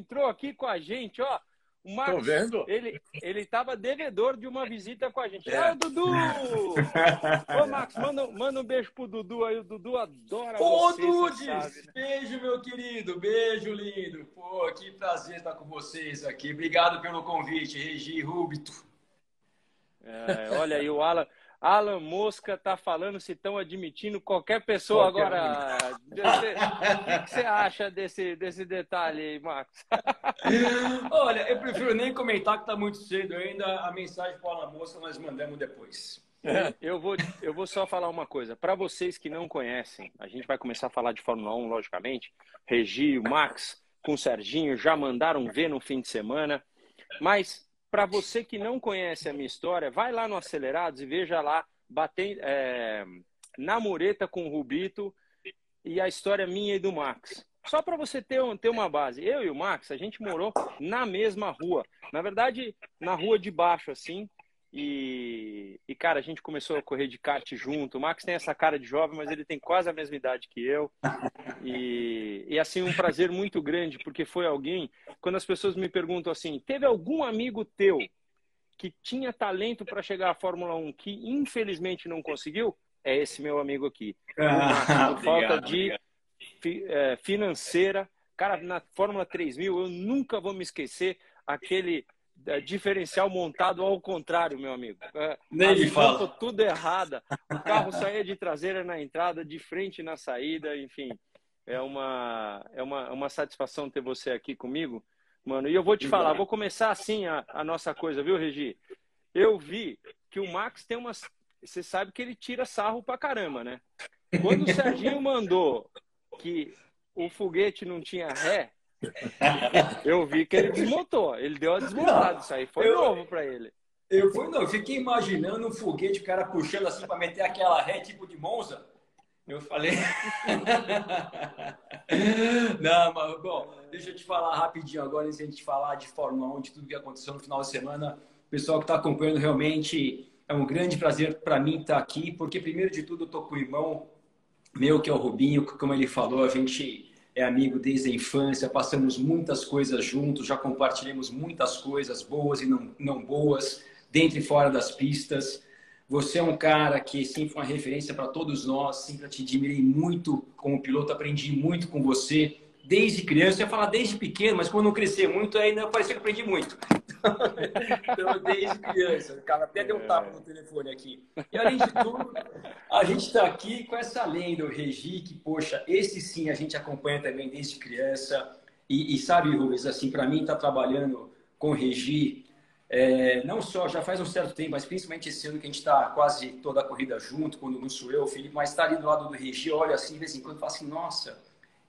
entrou aqui com a gente, ó. O Max, Tô vendo? Ele, ele tava devedor de uma visita com a gente. É. Ah, o Dudu! Ô, Max, manda, manda um beijo pro Dudu aí. O Dudu adora Ô, você, Dudes! você sabe, né? Beijo, meu querido. Beijo, lindo. Pô, que prazer estar com vocês aqui. Obrigado pelo convite, Regi Rubito. É, olha aí, o Alan, Alan Mosca tá falando se estão admitindo qualquer pessoa Qualquer agora. Você- O que você acha desse, desse detalhe aí, Max? Olha, eu prefiro nem comentar que tá muito cedo ainda. A mensagem para a moça nós mandamos depois. Eu vou, eu vou só falar uma coisa. Para vocês que não conhecem, a gente vai começar a falar de Fórmula 1, logicamente. Regi, o Max com o Serginho já mandaram ver no fim de semana. Mas para você que não conhece a minha história, vai lá no Acelerados e veja lá bater, é, na mureta com o Rubito e a história minha e do Max. Só para você ter, um- ter uma base. Eu e o Max, a gente morou na mesma rua. Na verdade, na rua de baixo, assim. E, e, cara, a gente começou a correr de kart junto. O Max tem essa cara de jovem, mas ele tem quase a mesma idade que eu. E, e assim, um prazer muito grande, porque foi alguém. Quando as pessoas me perguntam assim: teve algum amigo teu que tinha talento para chegar à Fórmula 1 que infelizmente não conseguiu? É esse meu amigo aqui. O Max, por falta de fi- é, financeira. Cara, na Fórmula 3000, eu nunca vou me esquecer aquele diferencial montado ao contrário, meu amigo. É, Nem me fala. tudo errada. O carro saía de traseira na entrada, de frente na saída, enfim. É uma, é uma, uma satisfação ter você aqui comigo, mano. E eu vou te falar, vou começar assim a, a nossa coisa, viu, Regi? Eu vi que o Max tem umas. Você sabe que ele tira sarro pra caramba, né? Quando o Serginho mandou que o foguete não tinha ré, eu vi que ele desmontou. Ele deu a desmontada. Isso aí foi Eu- novo pra ele. Eu fui, não, eu fiquei imaginando um foguete, o cara puxando assim para meter aquela ré tipo de Monza. Eu falei. não, mas, bom, deixa eu te falar rapidinho agora, antes de a gente falar de Fórmula 1, de tudo que aconteceu no final de semana. Pessoal que está acompanhando, realmente é um grande prazer para mim estar aqui, porque, primeiro de tudo, eu tô com o irmão meu, que é o Rubinho, que, como ele falou, a gente é amigo desde a infância, passamos muitas coisas juntos, já compartilhamos muitas coisas boas e não, não boas, dentro e fora das pistas. Você é um cara que sempre foi uma referência para todos nós, sempre te admirei muito como piloto, aprendi muito com você, desde criança, eu ia falar desde pequeno, mas quando eu crescer muito, ainda parecia que aprendi muito. então, desde criança, cara até deu um tapa no telefone aqui. E além de tudo, a gente está aqui com essa lenda, o Regi, que, poxa, esse sim a gente acompanha também desde criança. E, e sabe, Rubens, assim, para mim, tá trabalhando com o Regi, é, não só já faz um certo tempo, mas principalmente esse ano que a gente está quase toda a corrida junto, quando não sou eu, Felipe, mas está ali do lado do Regi, olha assim, de vez em quando, falo assim, nossa,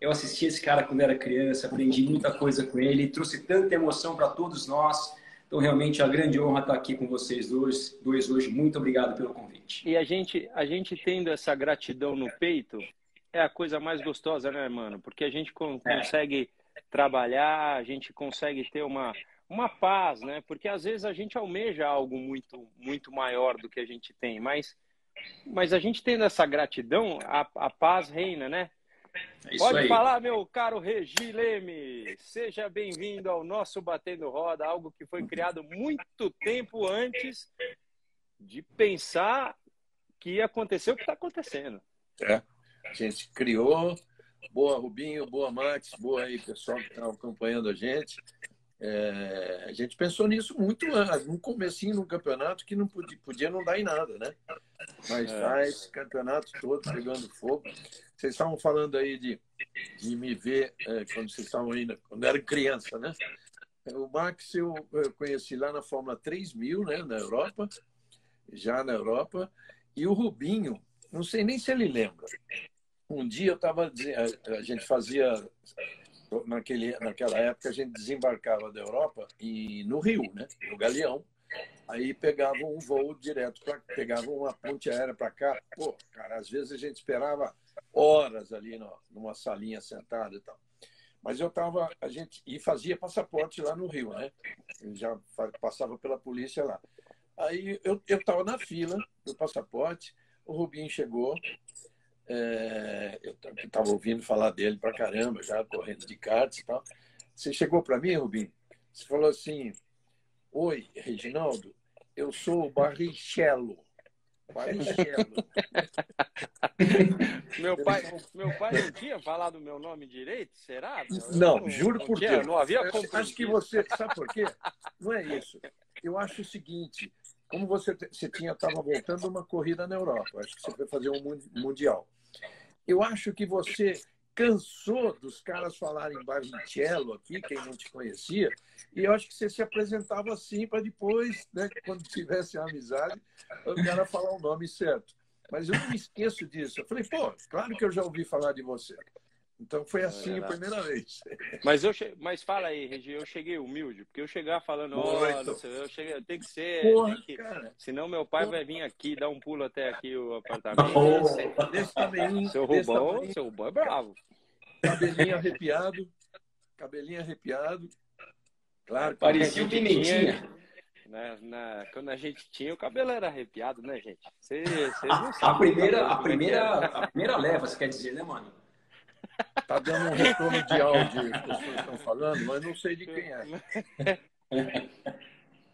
eu assisti esse cara quando era criança, aprendi muita coisa com ele, trouxe tanta emoção para todos nós. Então, realmente, é uma grande honra estar aqui com vocês dois, dois hoje. Muito obrigado pelo convite. E a gente, a gente tendo essa gratidão no peito é a coisa mais gostosa, né, mano? Porque a gente É. consegue trabalhar, a gente consegue ter uma, uma paz, né? Porque às vezes a gente almeja algo muito, muito maior do que a gente tem, mas, mas a gente tendo essa gratidão, a, a paz reina, né? É Pode aí. falar, meu caro Regi Leme. Seja bem-vindo ao nosso Batendo Roda, algo que foi criado muito tempo antes de pensar que ia acontecer o que está acontecendo. É. A gente criou. Boa, Rubinho, boa, Max, boa aí, pessoal que está acompanhando a gente. É, a gente pensou nisso muito antes, no comecinho do campeonato, que não podia, podia não dar em nada, né? Mas É. tá esse campeonato todo pegando fogo. Vocês estavam falando aí de, de me ver é, quando vocês estavam ainda, quando era criança, né? O Max eu, eu conheci lá na Fórmula 3000, né, na Europa, já na Europa, e o Rubinho, não sei nem se ele lembra. Um dia eu estava a gente fazia naquele naquela época a gente desembarcava da Europa e no Rio, né, no Galeão. Aí pegava um voo direto para pegava uma ponte aérea para cá. Pô, cara, às vezes a gente esperava horas ali no, numa salinha sentada e tal. Mas eu tava, a gente e fazia passaporte lá no Rio, né? Já passava pela polícia lá. Aí eu eu estava na fila do passaporte, o Rubinho chegou, é, eu estava ouvindo falar dele pra caramba, já correndo de kart e tal. Você chegou para mim, Rubinho, você falou assim: Oi, Reginaldo, eu sou o Barrichello. Barrichello. meu, pai, meu pai não tinha falado o meu nome direito? Será? Não, não juro não por tinha, Deus. Não havia eu Acho que você. Sabe por quê? Não é isso. Eu acho o seguinte: como você, você tinha estava voltando uma corrida na Europa, acho que você foi fazer um mundial. Eu acho que você cansou dos caras falarem Barrichello aqui, quem não te conhecia, e eu acho que você se apresentava assim para depois, né, quando tivesse a amizade, o cara falar o nome certo. Mas eu não me esqueço disso. Eu falei, pô, claro que eu já ouvi falar de você. Então foi assim é a primeira vez. Mas eu che... mas fala aí, Regi, eu cheguei humilde, porque eu chegar falando, olha, eu cheguei, tem que ser, Porra, tem que... Senão meu pai Porra. vai vir aqui dar um pulo até aqui o apartamento. Oh, seu Rubão, seu Rubão é bravo. Cabelinho arrepiado, cabelinho arrepiado. Claro, parecia o pimentinha. Na, na, quando a gente tinha, o cabelo era arrepiado, né, gente? Vocês não sabem. A primeira, a primeira, a primeira leva, você quer dizer, né, mano? Tá dando um retorno de áudio, as pessoas estão falando, mas não sei de quem é.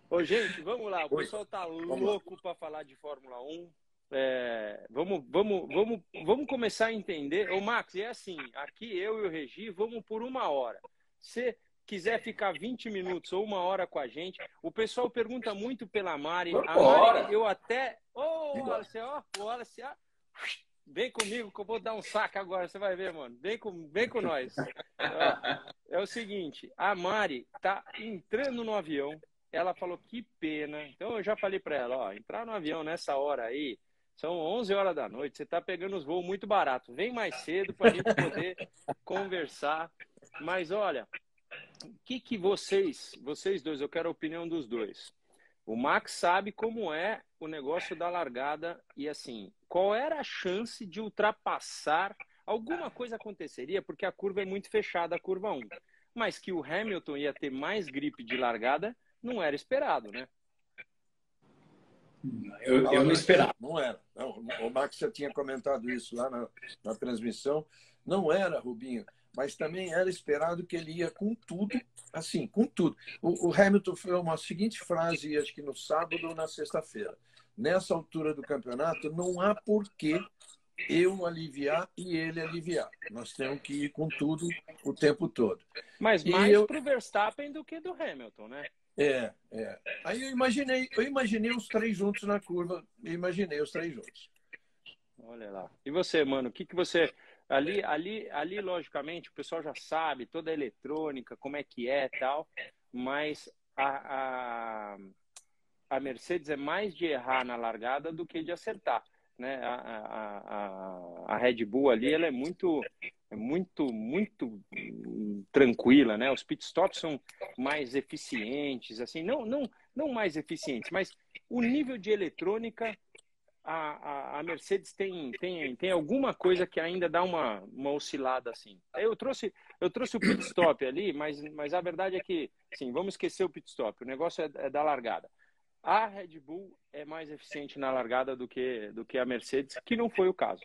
Ô, gente, vamos lá. O pessoal tá louco para falar de Fórmula 1. É, vamos, vamos, vamos, vamos começar a entender. Ô, Max, é assim: aqui eu e o Regi vamos por uma hora. Se quiser ficar 20 minutos ou uma hora com a gente, o pessoal pergunta muito pela Mari. A Mari, eu até. Ô, oh, Wallace, ó, o Wallace, ó. Vem comigo que eu vou dar um saco agora, você vai ver, mano. Vem com, vem com nós. É, o seguinte, a Mari tá entrando no avião. Ela falou que pena. Então eu já falei para ela, ó, entrar no avião nessa hora aí, são 11 horas da noite, você tá pegando os voos muito barato. Vem mais cedo para a gente poder conversar. Mas olha, o que que vocês, vocês dois, eu quero a opinião dos dois. O Max sabe como é o negócio da largada e assim, qual era a chance de ultrapassar? Alguma coisa aconteceria porque a curva é muito fechada, a curva 1. Mas que o Hamilton ia ter mais gripe de largada não era esperado, né? Eu, eu não esperava. Não era. Não, o Max já tinha comentado isso lá na, na transmissão. Não era, Rubinho mas também era esperado que ele ia com tudo, assim, com tudo. O, o Hamilton foi uma seguinte frase, acho que no sábado ou na sexta-feira. Nessa altura do campeonato, não há porquê eu aliviar e ele aliviar. Nós temos que ir com tudo o tempo todo. Mas mais eu... para o Verstappen do que do Hamilton, né? É, é. Aí eu imaginei, eu imaginei os três juntos na curva, imaginei os três juntos. Olha lá. E você, mano, o que, que você Ali, ali, ali, logicamente, o pessoal já sabe toda a eletrônica, como é que é tal, mas a, a, a Mercedes é mais de errar na largada do que de acertar. Né? A, a, a, a Red Bull ali ela é muito, é muito, muito tranquila, né? Os pitstops são mais eficientes, assim, não, não, não mais eficientes, mas o nível de eletrônica a, a, a, Mercedes tem, tem, tem alguma coisa que ainda dá uma, uma oscilada assim. Eu trouxe, eu trouxe o pit stop ali, mas, mas a verdade é que, sim, vamos esquecer o pit stop. O negócio é, é da largada. A Red Bull é mais eficiente na largada do que, do que a Mercedes, que não foi o caso.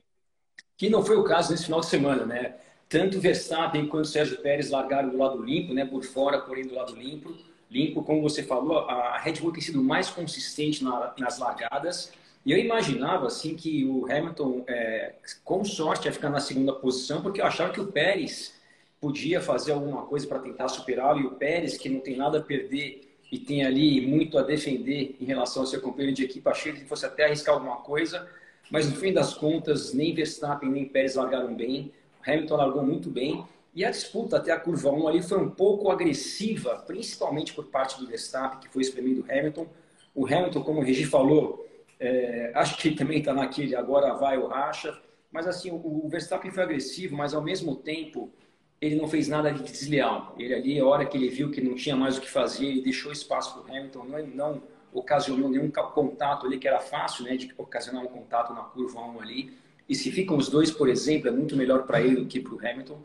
Que não foi o caso nesse final de semana, né? Tanto Verstappen quanto Sérgio Pérez largaram do lado limpo, né? Por fora, porém do lado limpo. Limpo, como você falou, a Red Bull tem sido mais consistente na, nas largadas e eu imaginava assim que o Hamilton, é, com sorte, ia ficar na segunda posição, porque eu achava que o Pérez podia fazer alguma coisa para tentar superá-lo. E o Pérez, que não tem nada a perder e tem ali muito a defender em relação ao seu companheiro de equipe, achei que fosse até arriscar alguma coisa. Mas no fim das contas, nem Verstappen nem Pérez largaram bem. O Hamilton largou muito bem. E a disputa até a curva 1 ali foi um pouco agressiva, principalmente por parte do Verstappen, que foi espremido Hamilton. O Hamilton, como o Regi falou, é, acho que também está naquele agora vai o racha. Mas assim, o, o, Verstappen foi agressivo, mas ao mesmo tempo ele não fez nada de desleal. Ele ali, a hora que ele viu que não tinha mais o que fazer, ele deixou espaço para o Hamilton, não, não ocasionou nenhum contato ali, que era fácil né, de ocasionar um contato na curva 1 ali. E se ficam os dois, por exemplo, é muito melhor para ele do que para o Hamilton.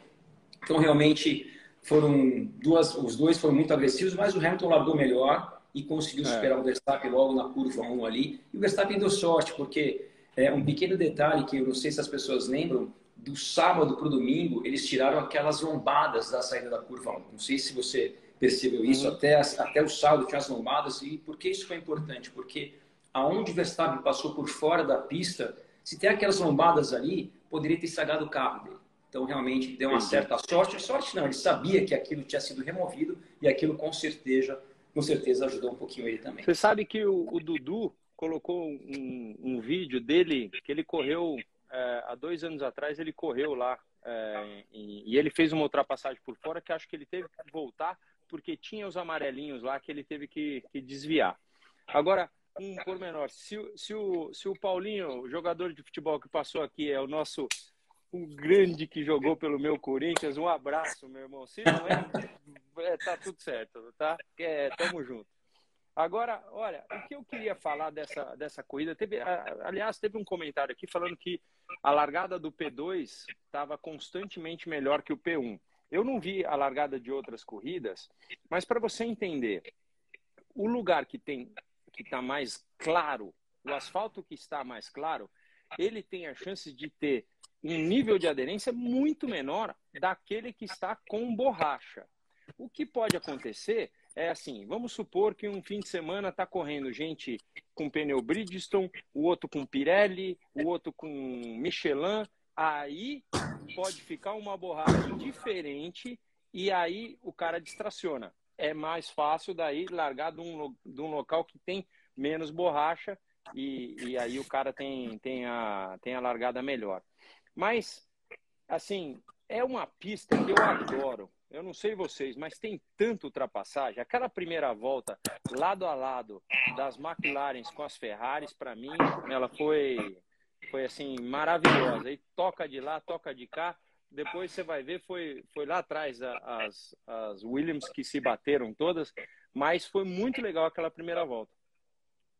Então, realmente, foram duas, os dois foram muito agressivos, mas o Hamilton largou melhor e conseguiu é. superar o Verstappen logo na curva 1 ali. E o Verstappen deu sorte, porque é um pequeno detalhe que eu não sei se as pessoas lembram, do sábado para o domingo, eles tiraram aquelas lombadas da saída da curva 1. Não sei se você percebeu isso, uhum. até, até o sábado tinha as lombadas. E por que isso foi importante? Porque aonde o Verstappen passou por fora da pista, se tem aquelas lombadas ali, poderia ter estragado o carro dele. Então, realmente, deu uma certa sorte. Sorte não, ele sabia que aquilo tinha sido removido e aquilo, com certeza, com certeza ajudou um pouquinho ele também. Você sabe que o, o Dudu colocou um, um, vídeo dele que ele correu é, há dois anos atrás, ele correu lá é, e, e ele fez uma ultrapassagem por fora que acho que ele teve que voltar porque tinha os amarelinhos lá que ele teve que, que desviar. Agora, um pormenor, se, se, o, se o Paulinho, o jogador de futebol que passou aqui, é o nosso o grande que jogou pelo meu Corinthians, um abraço, meu irmão. Se não é, é tá tudo certo, tá? É, tamo junto. Agora, olha, o que eu queria falar dessa, dessa corrida, teve, aliás, teve um comentário aqui falando que a largada do P2 estava constantemente melhor que o P1. Eu não vi a largada de outras corridas, mas para você entender, o lugar que tem que está mais claro, o asfalto que está mais claro, ele tem a chance de ter um nível de aderência muito menor daquele que está com borracha. O que pode acontecer é assim, vamos supor que um fim de semana está correndo gente com pneu Bridgestone, o outro com Pirelli, o outro com Michelin, aí pode ficar uma borracha diferente e aí o cara distraciona. É mais fácil daí largar de um, de um local que tem menos borracha e, e aí o cara tem, tem, a, tem a largada melhor. Mas, assim, é uma pista que eu adoro. Eu não sei vocês, mas tem tanta ultrapassagem. Aquela primeira volta, lado a lado, das McLarens com as Ferraris, para mim, ela foi foi assim maravilhosa. E toca de lá, toca de cá. Depois você vai ver, foi, foi lá atrás as, as Williams que se bateram todas, mas foi muito legal aquela primeira volta.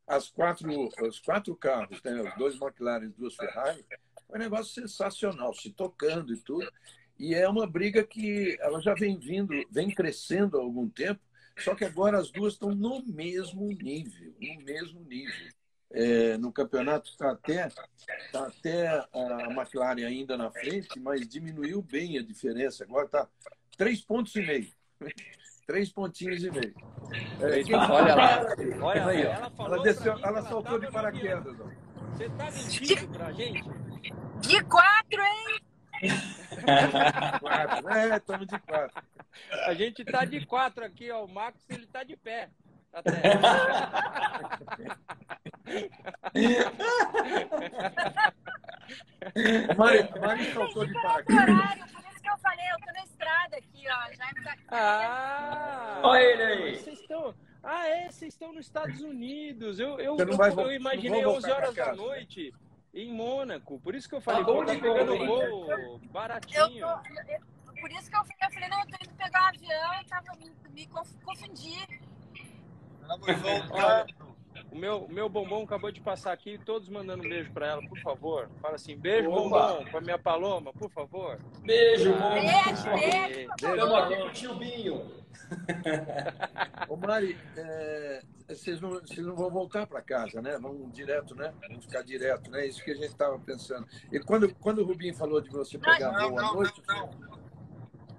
As quatro, os quatro carros, né, os dois McLaren e duas Ferrari, foi um negócio sensacional, se tocando e tudo. E é uma briga que ela já vem vindo, vem crescendo há algum tempo, só que agora as duas estão no mesmo nível, no mesmo nível é, no campeonato está até, está até a McLaren ainda na frente, mas diminuiu bem a diferença. Agora está três pontos e meio. Três pontinhos e meio. É, quem... Olha lá. Olha aí, ela, ela, desceu, ela saltou de paraquedas. Você está mentindo pra gente? De quatro, hein? Quatro. É, estamos de quatro. A gente está de quatro aqui, ó. O Marcos ele está de pé. Até. Mari, Mari soltou de paraquedas. Por isso que eu falei, eu tô na estrada aqui, ó. Já tá aqui. Ah! Olha ele aí. Vocês estão... Ah, é? Vocês estão nos Estados Unidos. Eu, eu, eu, vai, eu imaginei 11 horas da noite em Mônaco. Por isso que eu falei, tá bom, tá pegando voo baratinho. Eu tô, eu, por isso que eu falei, eu falei, não, eu tô indo pegar um avião e tava, me, me confundi. Estamos voltando. O meu, o meu bombom acabou de passar aqui, todos mandando um beijo para ela, por favor. Fala assim, beijo, Opa. bombom, para minha paloma, por favor. Beijo, bombom. Beijo, beijo. Estamos aqui com o tio Binho. Ô, Mari, é, vocês, não, vocês não vão voltar para casa, né? Vão direto, né? Vão ficar direto, né? Isso que a gente estava pensando. E quando, quando o Rubinho falou de você pegar não, voo à noite... Não,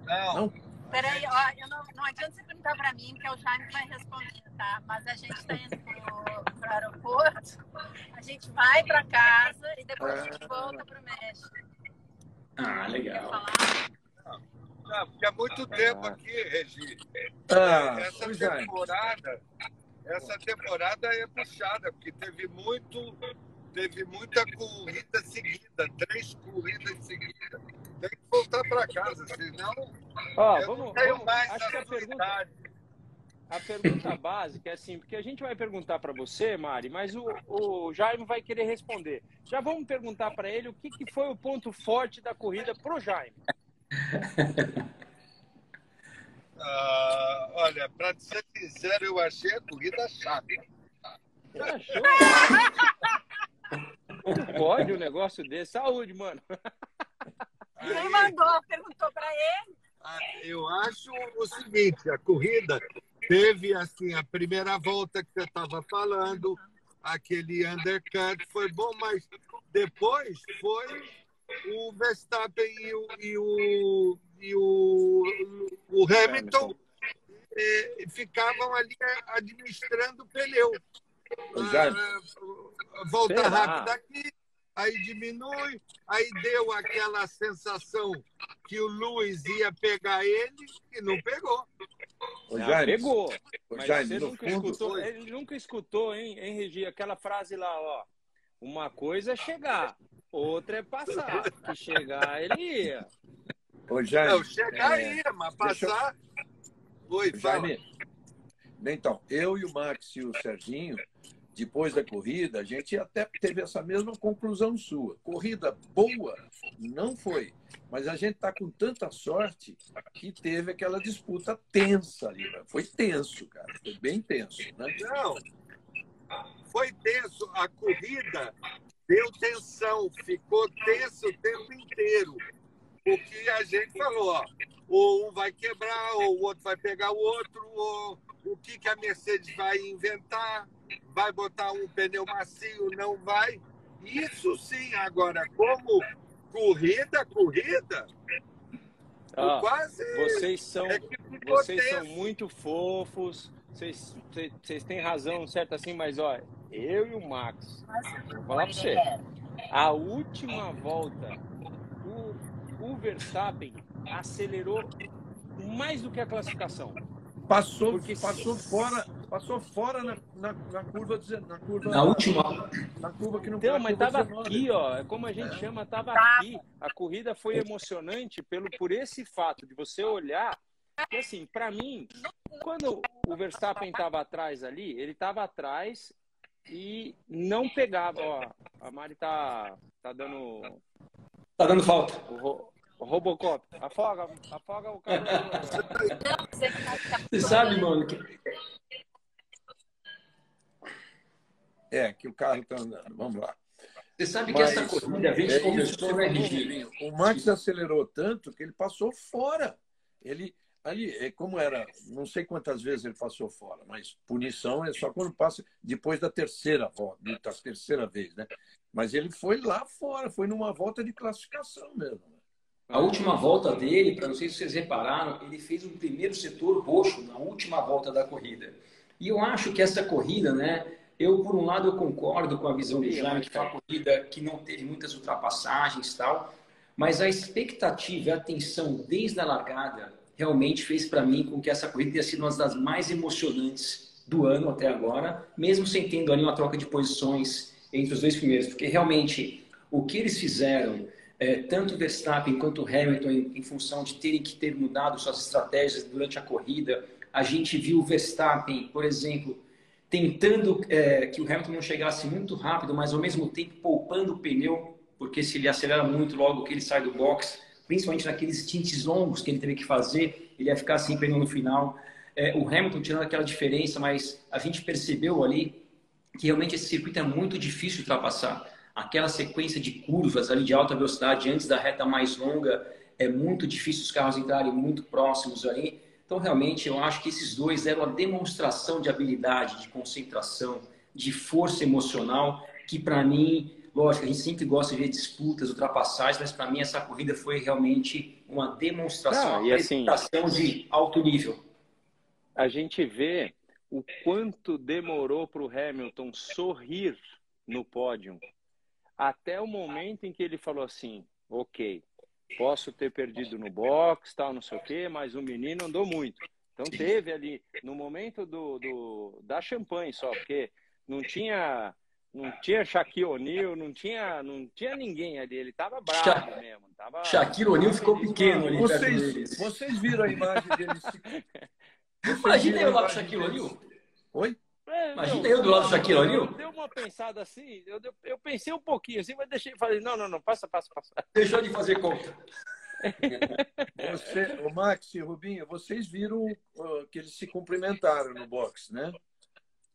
não. não. Peraí, ó, eu não, não adianta você perguntar para mim, que é o Jaime que vai responder, tá? Mas a gente está indo para o aeroporto, a gente vai para casa e depois a gente volta para o México. Ah, legal. Não, porque há muito tempo aqui, Regi. Ah, essa temporada, essa temporada é puxada, porque teve muito, teve muita corrida seguida, três corridas seguidas tem que voltar para casa, senão Ó, eu vamos, não tenho vamos, mais acho que a pergunta, a pergunta básica é assim, porque a gente vai perguntar para você, Mari, mas o, o Jaime vai querer responder. Já vamos perguntar para ele o que, que foi o ponto forte da corrida pro Jaime. Uh, olha, para ser sincero, eu achei a corrida chata. Você achou? Não pode um negócio desse. Saúde, mano. Quem mandou? Perguntou para ele? Ah, eu acho o seguinte: a corrida teve assim a primeira volta que você estava falando, aquele undercut foi bom, mas depois foi o Verstappen e o, e o, e o, o Hamilton eh, ficavam ali administrando o pneu. Ah, volta rápida aqui, aí diminui, aí deu aquela sensação que o Luiz ia pegar ele e não pegou. Ô, Jaime, pegou. Mas Jaime, você nunca fundo, escutou, ele nunca escutou, hein, hein, Regi, aquela frase lá, ó. Uma coisa é chegar, outra é passar. Que chegar, ele ia. Ô, Jaime, não, chegar é... ia, mas passar. Eu... Oi, Jaime. Então, eu e o Max e o Serginho, depois da corrida, a gente até teve essa mesma conclusão sua. Corrida boa não foi, mas a gente está com tanta sorte que teve aquela disputa tensa ali. Né? Foi tenso, cara. Foi bem tenso. Né? Não, foi tenso. A corrida deu tensão, ficou tenso o tempo inteiro. Porque a gente falou, ó, ou um vai quebrar, ou o outro vai pegar o outro, ou o que, que a Mercedes vai inventar, vai botar um pneu macio, não vai. Isso sim, agora, como corrida, corrida, ah, quase. Vocês são, é vocês são muito fofos. Vocês, vocês, vocês têm razão, certo assim, mas olha, eu e o Max, vou falar pra você, a última volta, o, o Verstappen acelerou mais do que a classificação. Passou, Porque passou fora, passou fora na, na, na curva na curva na última na curva que não então, mas estava aqui, ó, é como a gente é. chama, estava aqui. A corrida foi emocionante pelo por esse fato de você olhar e assim, para mim, quando o Verstappen estava atrás ali, ele estava atrás e não pegava, ó, a Mari tá tá dando tá dando falta. O Robocop, afoga, afoga o carro. Você sabe, mano, que... É, que o carro está andando. Vamos lá. Você sabe Mas, que essa corrida, a gente é conversou, né, O Max acelerou tanto que ele passou fora. Ele, ali, é como era, não sei quantas vezes ele passou fora, mas punição é só quando passa depois da terceira volta, da terceira vez, né? Mas ele foi lá fora, foi numa volta de classificação mesmo. A última volta dele, para não sei se vocês repararam, ele fez um primeiro setor roxo na última volta da corrida. E eu acho que essa corrida, né? Eu, por um lado, eu concordo com a visão do Jaime, que foi uma corrida que não teve muitas ultrapassagens e tal, mas a expectativa e a atenção desde a largada realmente fez para mim com que essa corrida tenha sido uma das mais emocionantes do ano até agora, mesmo sem tendo ali uma troca de posições entre os dois primeiros, porque realmente o que eles fizeram é, tanto Verstappen quanto Hamilton, em, em, função de terem que ter mudado suas estratégias durante a corrida. A gente viu Verstappen, por exemplo, tentando é, que o Hamilton não chegasse muito rápido, mas ao mesmo tempo poupando o pneu, porque se ele acelera muito logo que ele sai do box, principalmente naqueles tintes longos que ele teve que fazer, ele ia ficar sem pneu no final. É, o Hamilton tirando aquela diferença, mas a gente percebeu ali que realmente esse circuito é muito difícil de ultrapassar aquela sequência de curvas ali de alta velocidade antes da reta mais longa, é muito difícil os carros entrarem muito próximos ali. Então, realmente, eu acho que esses dois eram a demonstração de habilidade, de concentração, de força emocional, que para mim, lógico, a gente sempre gosta de ver disputas, ultrapassagens, mas para mim essa corrida foi realmente uma demonstração, Não, uma assim, apresentação de alto nível. A gente vê o quanto demorou para o Hamilton sorrir no pódio até o momento em que ele falou assim: ok, posso ter perdido no box, tal, não sei o quê, mas o menino andou muito. Então teve ali, no momento do, do da champanhe só, porque não tinha não tinha Shaquille O'Neal, não tinha, não tinha ninguém ali, ele tava bravo Sha mesmo. Tava, Shaquille O'Neal ficou pequeno ali. Vocês, vocês viram a imagem dele? Imagina eu lá pro Shaquille O'Neal. Oi? É, Imagina eu do lado do Shaquille O'Neal. Deu uma pensada assim, eu, eu pensei um pouquinho assim, mas deixei, falei, não, não, não, passa, passa, passa. Deixou de fazer conta. Você, o Max e o Rubinho, vocês viram uh, que eles se cumprimentaram no box, né?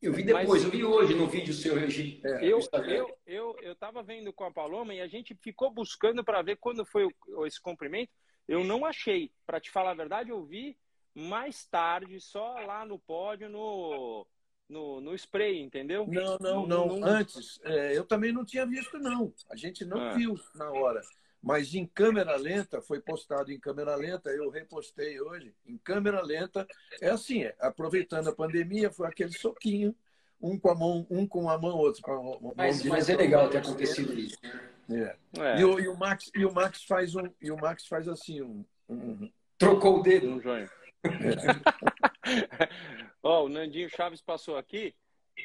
Eu vi depois, Mas, eu vi hoje no vídeo seu, Regi. É, eu, eu, eu, eu tava vendo com a Paloma e a gente ficou buscando para ver quando foi o, esse cumprimento. Eu não achei. Para te falar a verdade, eu vi mais tarde, só lá no pódio, no, no, no spray, entendeu? Não, não, não. Antes, é, eu também não tinha visto, não. A gente não ah. viu na hora. Mas em câmera lenta, foi postado em câmera lenta, eu repostei hoje. Em câmera lenta, é assim, é, aproveitando a pandemia, foi aquele soquinho, um com a mão, um com a mão, outro com a mão. Mas, mas é legal ter acontecido isso. É. É. E, o, e, o, Max, e o Max faz um, e o Max faz assim um, um... trocou o dedo, um joinha. É. oh, o Nandinho Chaves passou aqui.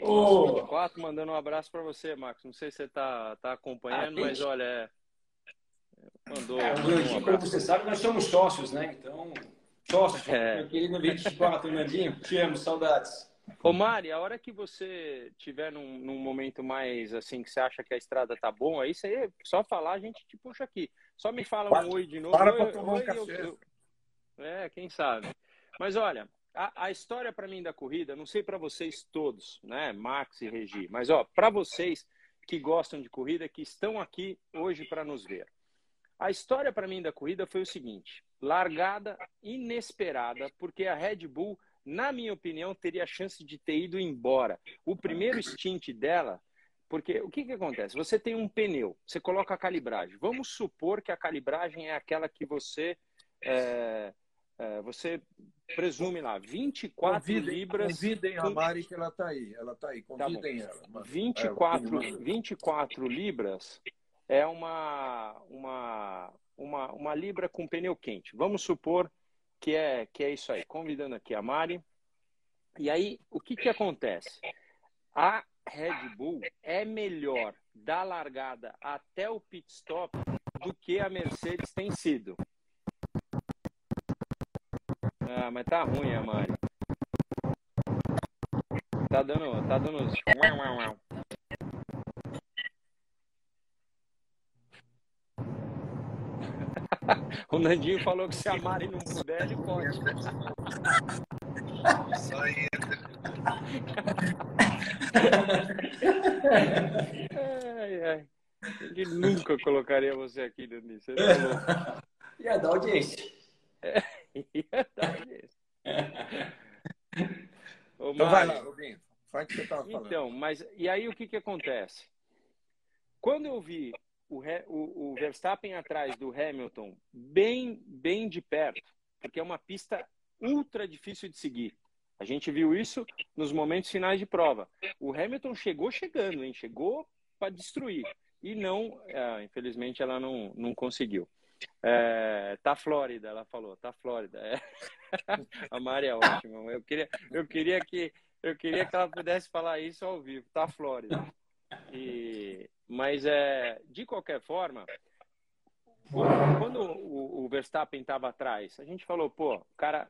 Oh. 24, mandando um abraço para você, Max. Não sei se você está tá acompanhando, ah, mas olha, é... mandou. É, um como você sabe, nós somos sócios, né? Então, sócios. É. Meu querido 24, Nandinho, te amo, saudades. Ô Mari, a hora que você tiver num, num, momento mais assim que você acha que a estrada tá bom, aí você só falar, a gente te puxa aqui. Só me fala um oi de novo. Para para tomar um café. Eu, eu... É, quem sabe. Mas olha, a, a história para mim da corrida, não sei para vocês todos, né, Max e Regi, mas ó, para vocês que gostam de corrida, que estão aqui hoje para nos ver. A história para mim da corrida foi o seguinte: largada inesperada, porque a Red Bull, na minha opinião, teria a chance de ter ido embora. O primeiro stint dela, porque o que, que acontece? Você tem um pneu, você coloca a calibragem. Vamos supor que a calibragem é aquela que você é, é, você presume lá, 24 convidem, libras. Convidem a Mari que ela está aí. Ela está aí, tá convidem tá ela. 24, é, 24 libras é uma, uma, uma, uma libra com pneu quente. Vamos supor que é, que é isso aí. Convidando aqui a Mari. E aí, o que, que acontece? A Red Bull é melhor da largada até o pit stop do que a Mercedes tem sido. Mas tá ruim a Mari. Tá dando. Tá dando. o Nandinho falou que se a Mari não puder, ele pode. Só ai, ai. Ele nunca colocaria você aqui, Nandinho. Você falou. Ia dar audiência. É. então vai lá, Rubinho. Faz o que você estava falando. Então, mas e aí o que, que acontece? Quando eu vi o, o, o Verstappen atrás do Hamilton bem, bem de perto, porque é uma pista ultra difícil de seguir. A gente viu isso nos momentos finais de prova. O Hamilton chegou chegando, hein? Chegou para destruir. E não, é, infelizmente, ela não, não conseguiu. É, tá Flórida, ela falou, tá Flórida. É. A Mari é ótima. Eu queria, eu queria que eu queria que ela pudesse falar isso ao vivo. Tá Flórida. E, mas é, de qualquer forma, quando o, o Verstappen estava atrás, a gente falou, pô, cara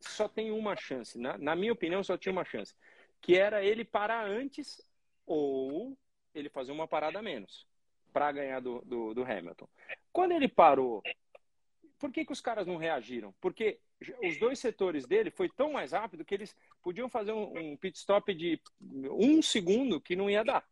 só tem uma chance. Na, na minha opinião, só tinha uma chance, que era ele parar antes ou ele fazer uma parada menos para ganhar do, do, do, Hamilton. Quando ele parou, por que, que os caras não reagiram? Porque os dois setores dele foi tão mais rápido que eles podiam fazer um, um pit stop de um segundo que não ia dar.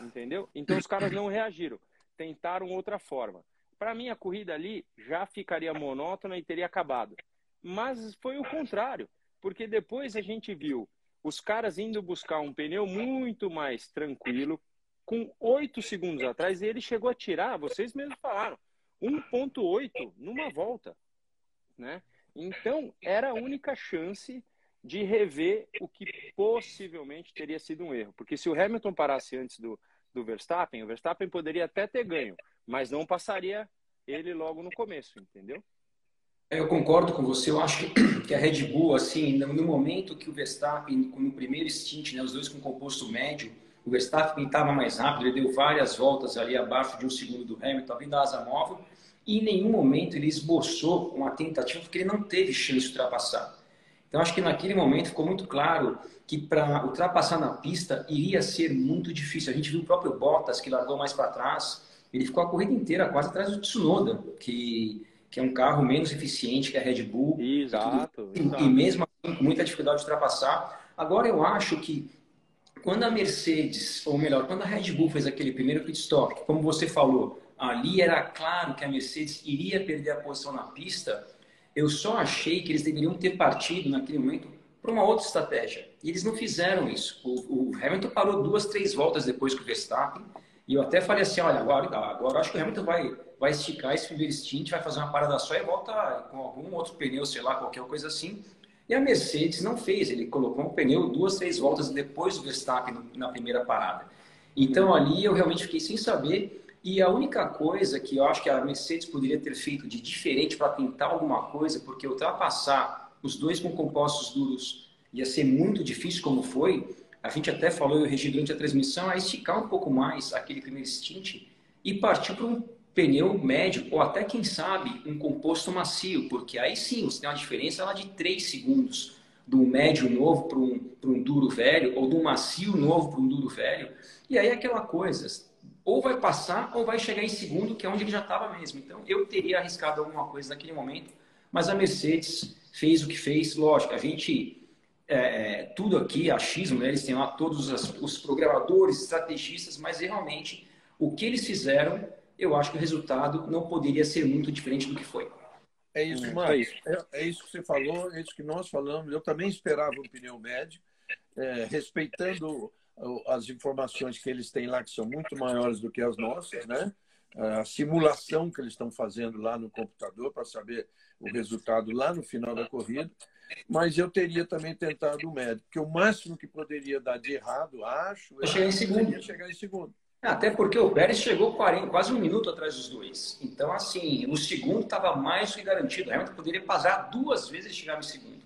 Entendeu? Então os caras não reagiram. Tentaram outra forma. Para mim, a corrida ali já ficaria monótona e teria acabado. Mas foi o contrário. Porque depois a gente viu os caras indo buscar um pneu muito mais tranquilo, com oito segundos atrás, ele chegou a tirar, vocês mesmos falaram, 1.8 numa volta, né? Então, era a única chance de rever o que possivelmente teria sido um erro. Porque se o Hamilton parasse antes do, do Verstappen, o Verstappen poderia até ter ganho, mas não passaria ele logo no começo, entendeu? Eu concordo com você. Eu acho que a Red Bull, assim, no momento que o Verstappen, no primeiro stint, né, os dois com composto médio, o Verstappen estava mais rápido, ele deu várias voltas ali abaixo de um segundo do Hamilton, vindo da asa móvel, e em nenhum momento ele esboçou uma tentativa, porque ele não teve chance de ultrapassar. Então, acho que naquele momento ficou muito claro que para ultrapassar na pista iria ser muito difícil. A gente viu o próprio Bottas, que largou mais para trás, ele ficou a corrida inteira quase atrás do Tsunoda, que, que é um carro menos eficiente que a Red Bull. Exato. E, e mesmo assim, com muita dificuldade de ultrapassar. Agora, eu acho que quando a Mercedes, ou melhor, quando a Red Bull fez aquele primeiro pit stop, como você falou, ali era claro que a Mercedes iria perder a posição na pista, eu só achei que eles deveriam ter partido naquele momento para uma outra estratégia. E eles não fizeram isso. O, o, Hamilton parou duas, três voltas depois que o Verstappen, E eu até falei assim, olha, agora, agora acho que o Hamilton vai, vai esticar esse primeiro stint, vai fazer uma parada só e volta com algum outro pneu, sei lá, qualquer coisa assim. E a Mercedes não fez, ele colocou um pneu duas, três voltas depois do Verstappen na primeira parada. Então ali eu realmente fiquei sem saber. E a única coisa que eu acho que a Mercedes poderia ter feito de diferente para tentar alguma coisa, porque ultrapassar os dois com compostos duros ia ser muito difícil, como foi. A gente até falou, eu regi durante a transmissão, a esticar um pouco mais aquele primeiro stint e partir para um pneu médio ou até, quem sabe, um composto macio, porque aí sim você tem uma diferença lá de 3 segundos do médio novo para um, um duro velho ou do macio novo para um duro velho. E aí aquela coisa, ou vai passar ou vai chegar em segundo, que é onde ele já estava mesmo. Então eu teria arriscado alguma coisa naquele momento, mas a Mercedes fez o que fez. Lógico, a gente. É, é tudo aqui, achismo, né? eles têm lá todos os programadores, estrategistas, mas realmente o que eles fizeram eu acho que o resultado não poderia ser muito diferente do que foi. É isso, hum, Marcos. É, é, isso que você falou, é isso que nós falamos. Eu também esperava um pneu médio, é, respeitando as informações que eles têm lá, que são muito maiores do que as nossas, né? A simulação que eles estão fazendo lá no computador para saber o resultado lá no final da corrida. Mas eu teria também tentado o médio, porque o máximo que poderia dar de errado, acho, é chegar em segundo. chegar em segundo. Até porque o Pérez chegou 40, quase um minuto atrás dos dois. Então, assim, o segundo estava mais que garantido. O Hamilton poderia passar duas vezes e chegar no segundo.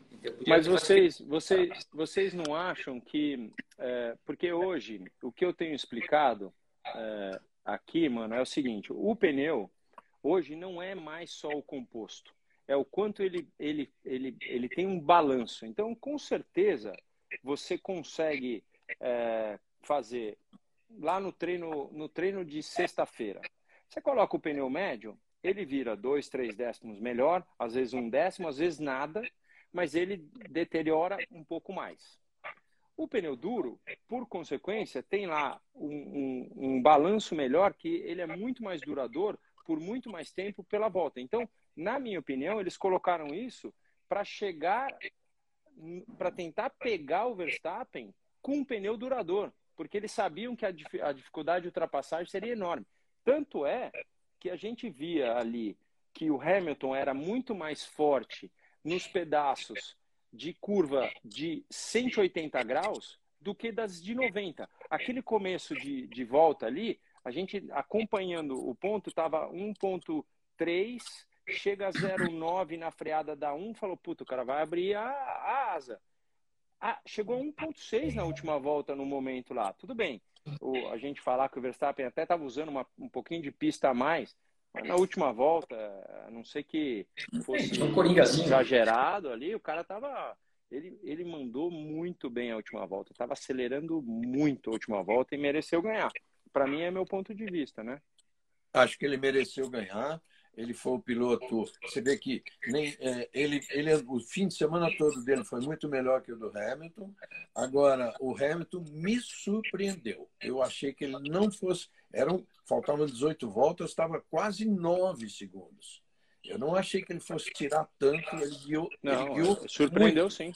Mas vocês, vocês, vocês não acham que. É, porque hoje, o que eu tenho explicado é, aqui, mano, é o seguinte: o pneu hoje não é mais só o composto, é o quanto ele, ele, ele, ele tem um balanço. Então, com certeza, você consegue é, fazer lá no treino, no treino de sexta-feira. Você coloca o pneu médio, ele vira dois, três décimos melhor, às vezes um décimo, às vezes nada, mas ele deteriora um pouco mais. O pneu duro, por consequência, tem lá um, um, um balanço melhor que ele é muito mais duradouro por muito mais tempo pela volta. Então, na minha opinião, eles colocaram isso para chegar, para tentar pegar o Verstappen com um pneu duradouro porque eles sabiam que a, a dificuldade de ultrapassagem seria enorme. Tanto é que a gente via ali que o Hamilton era muito mais forte nos pedaços de curva de 180 graus do que das de 90. Aquele começo de, de volta ali, a gente acompanhando o ponto, estava 1.3, chega a 0,9 na freada da 1, falou, puto, o cara vai abrir a, a asa. Ah, chegou a 1,6 na última volta no momento lá. Tudo bem. O, a gente falar que o Verstappen até estava usando uma, um pouquinho de pista a mais, mas na última volta, a não sei que fosse um exagerado ali, o cara estava. Ele, ele mandou muito bem a última volta, estava acelerando muito a última volta e mereceu ganhar. Para mim, é meu ponto de vista, né? Acho que ele mereceu ganhar ele foi o piloto. Você vê que nem, é, ele, ele, o fim de semana todo dele foi muito melhor que o do Hamilton. Agora, o Hamilton me surpreendeu. Eu achei que ele não fosse. Eram, faltavam 18 voltas, estava quase 9 segundos. Eu não achei que ele fosse tirar tanto. Ele guiou. Não, ele guiou surpreendeu muito. sim.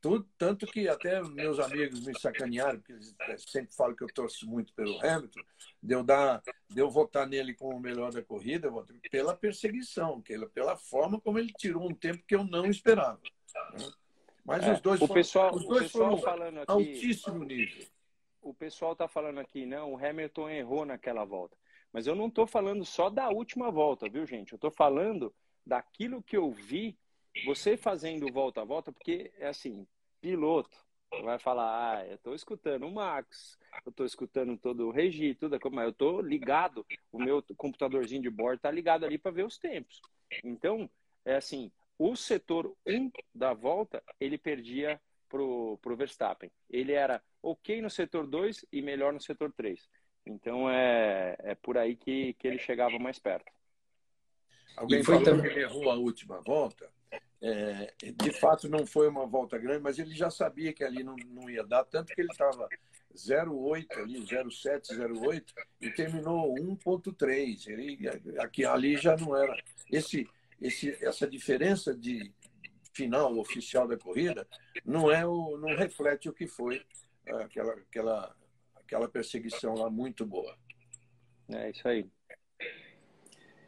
Tudo, tanto que até meus amigos me sacanearam, porque eles sempre falam que eu torço muito pelo Hamilton, de eu, dar, de eu votar nele como o melhor da corrida, pela perseguição, pela forma como ele tirou um tempo que eu não esperava. Né? Mas é, os dois, o foram, pessoal, os dois pessoal foram falando aqui, altíssimo nível. O pessoal está falando aqui, não, o Hamilton errou naquela volta. Mas eu não estou falando só da última volta, viu, gente? Eu estou falando daquilo que eu vi você fazendo volta a volta, porque é assim, piloto vai falar, ah, eu estou escutando o Max, eu estou escutando todo o Regi, tudo, mas eu estou ligado, o meu computadorzinho de bordo está ligado ali para ver os tempos. Então, é assim, o setor 1 da volta, ele perdia pro, pro Verstappen. Ele era ok no setor 2 e melhor no setor 3. Então, é, é por aí que, que ele chegava mais perto. Alguém falou também... que ele errou a última volta? É, de fato, não foi uma volta grande, mas ele já sabia que ali não, não ia dar, tanto que ele estava 0,8 ali, 0,7, 0,8 e terminou 1,3. Ele aqui ali já não era esse, esse essa diferença de final oficial da corrida não é o não reflete o que foi aquela aquela aquela perseguição lá muito boa. É isso aí.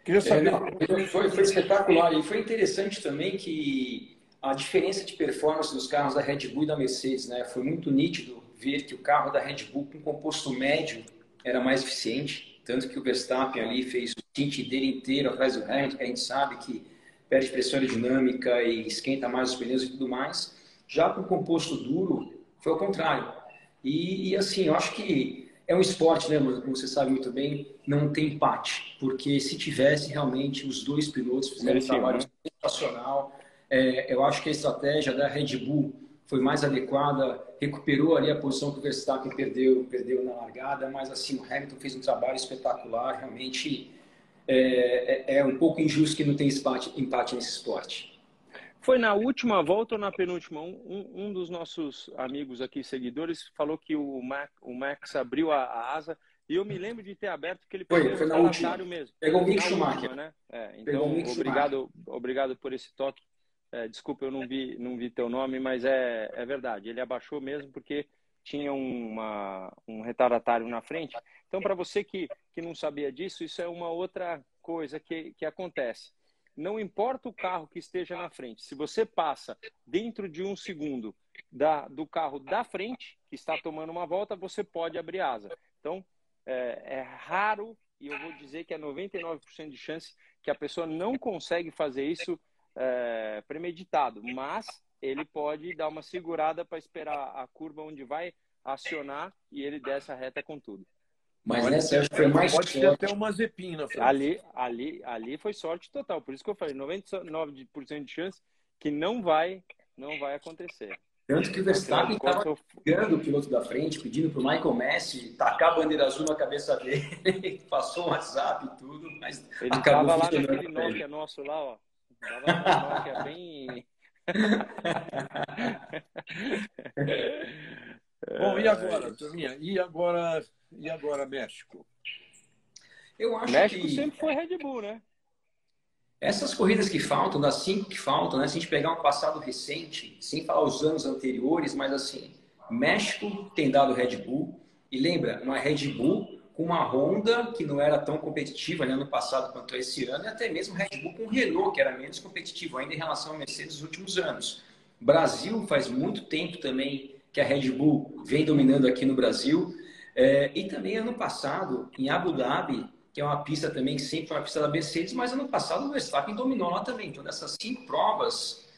Queria saber. É, foi, foi espetacular e foi interessante também que a diferença de performance dos carros da Red Bull e da Mercedes, né? Foi muito nítido ver que o carro da Red Bull com composto médio era mais eficiente, tanto que o Verstappen ali fez o tint dele inteiro atrás do Hamilton, que a gente sabe que perde pressão aerodinâmica e esquenta mais os pneus e tudo mais. Já com o composto duro, foi ao contrário. E, e assim, eu acho que é um esporte, né, como você sabe muito bem, não tem empate, porque se tivesse realmente os dois pilotos fizeram um trabalho né? sensacional, é, eu acho que a estratégia da Red Bull foi mais adequada, recuperou ali a posição que o Verstappen perdeu, perdeu na largada, mas assim o Hamilton fez um trabalho espetacular, realmente é, é, é um pouco injusto que não tem empate, empate nesse esporte. Foi na última volta ou na penúltima? Um, um, dos nossos amigos aqui, seguidores, falou que o, Max, o Max abriu a, a, asa e eu me lembro de ter aberto que ele foi, foi na última. mesmo. Pegou o Mick Schumacher. Última, né? É, então, obrigado, obrigado por esse toque. É, desculpa, eu não vi, não vi teu nome, mas é, é verdade. Ele abaixou mesmo porque tinha uma, um retardatário na frente. Então, para você que, que não sabia disso, isso é uma outra coisa que, que acontece não importa o carro que esteja na frente, se você passa dentro de um segundo da, do carro da frente, que está tomando uma volta, você pode abrir asa. Então, é, é raro, e eu vou dizer que é 99% de chance que a pessoa não consegue fazer isso é, premeditado, mas ele pode dar uma segurada para esperar a curva onde vai acionar e ele desce a reta com tudo. Mas pode nessa foi mais Pode ter até uma zepinha na frente. Ali, ali, ali foi sorte total. Por isso que eu falei, 99% de chance que não vai, não vai acontecer. Tanto que o Verstappen estava ligando o piloto da frente, pedindo para o Michael Messi tacar a bandeira azul na cabeça dele. Passou um WhatsApp e tudo, mas ele estava lá naquele Nokia nosso lá, ó. Tava Nokia bem... Bom, e agora, turminha? E agora e agora México? Eu acho México que... sempre foi Red Bull, né? Essas corridas que faltam, das cinco que faltam, né? Se a gente pegar um passado recente, sem falar os anos anteriores, mas assim, México tem dado Red Bull. E lembra, uma Red Bull com uma Honda que não era tão competitiva né, ano passado quanto esse ano, e até mesmo Red Bull com Renault, que era menos competitivo ainda em relação à Mercedes nos últimos anos. Brasil faz muito tempo também que a Red Bull vem dominando aqui no Brasil. É, e também ano passado, em Abu Dhabi, que é uma pista também que sempre foi uma pista da Mercedes, mas ano passado o Verstappen dominou lá também. Então, dessas cinco provas,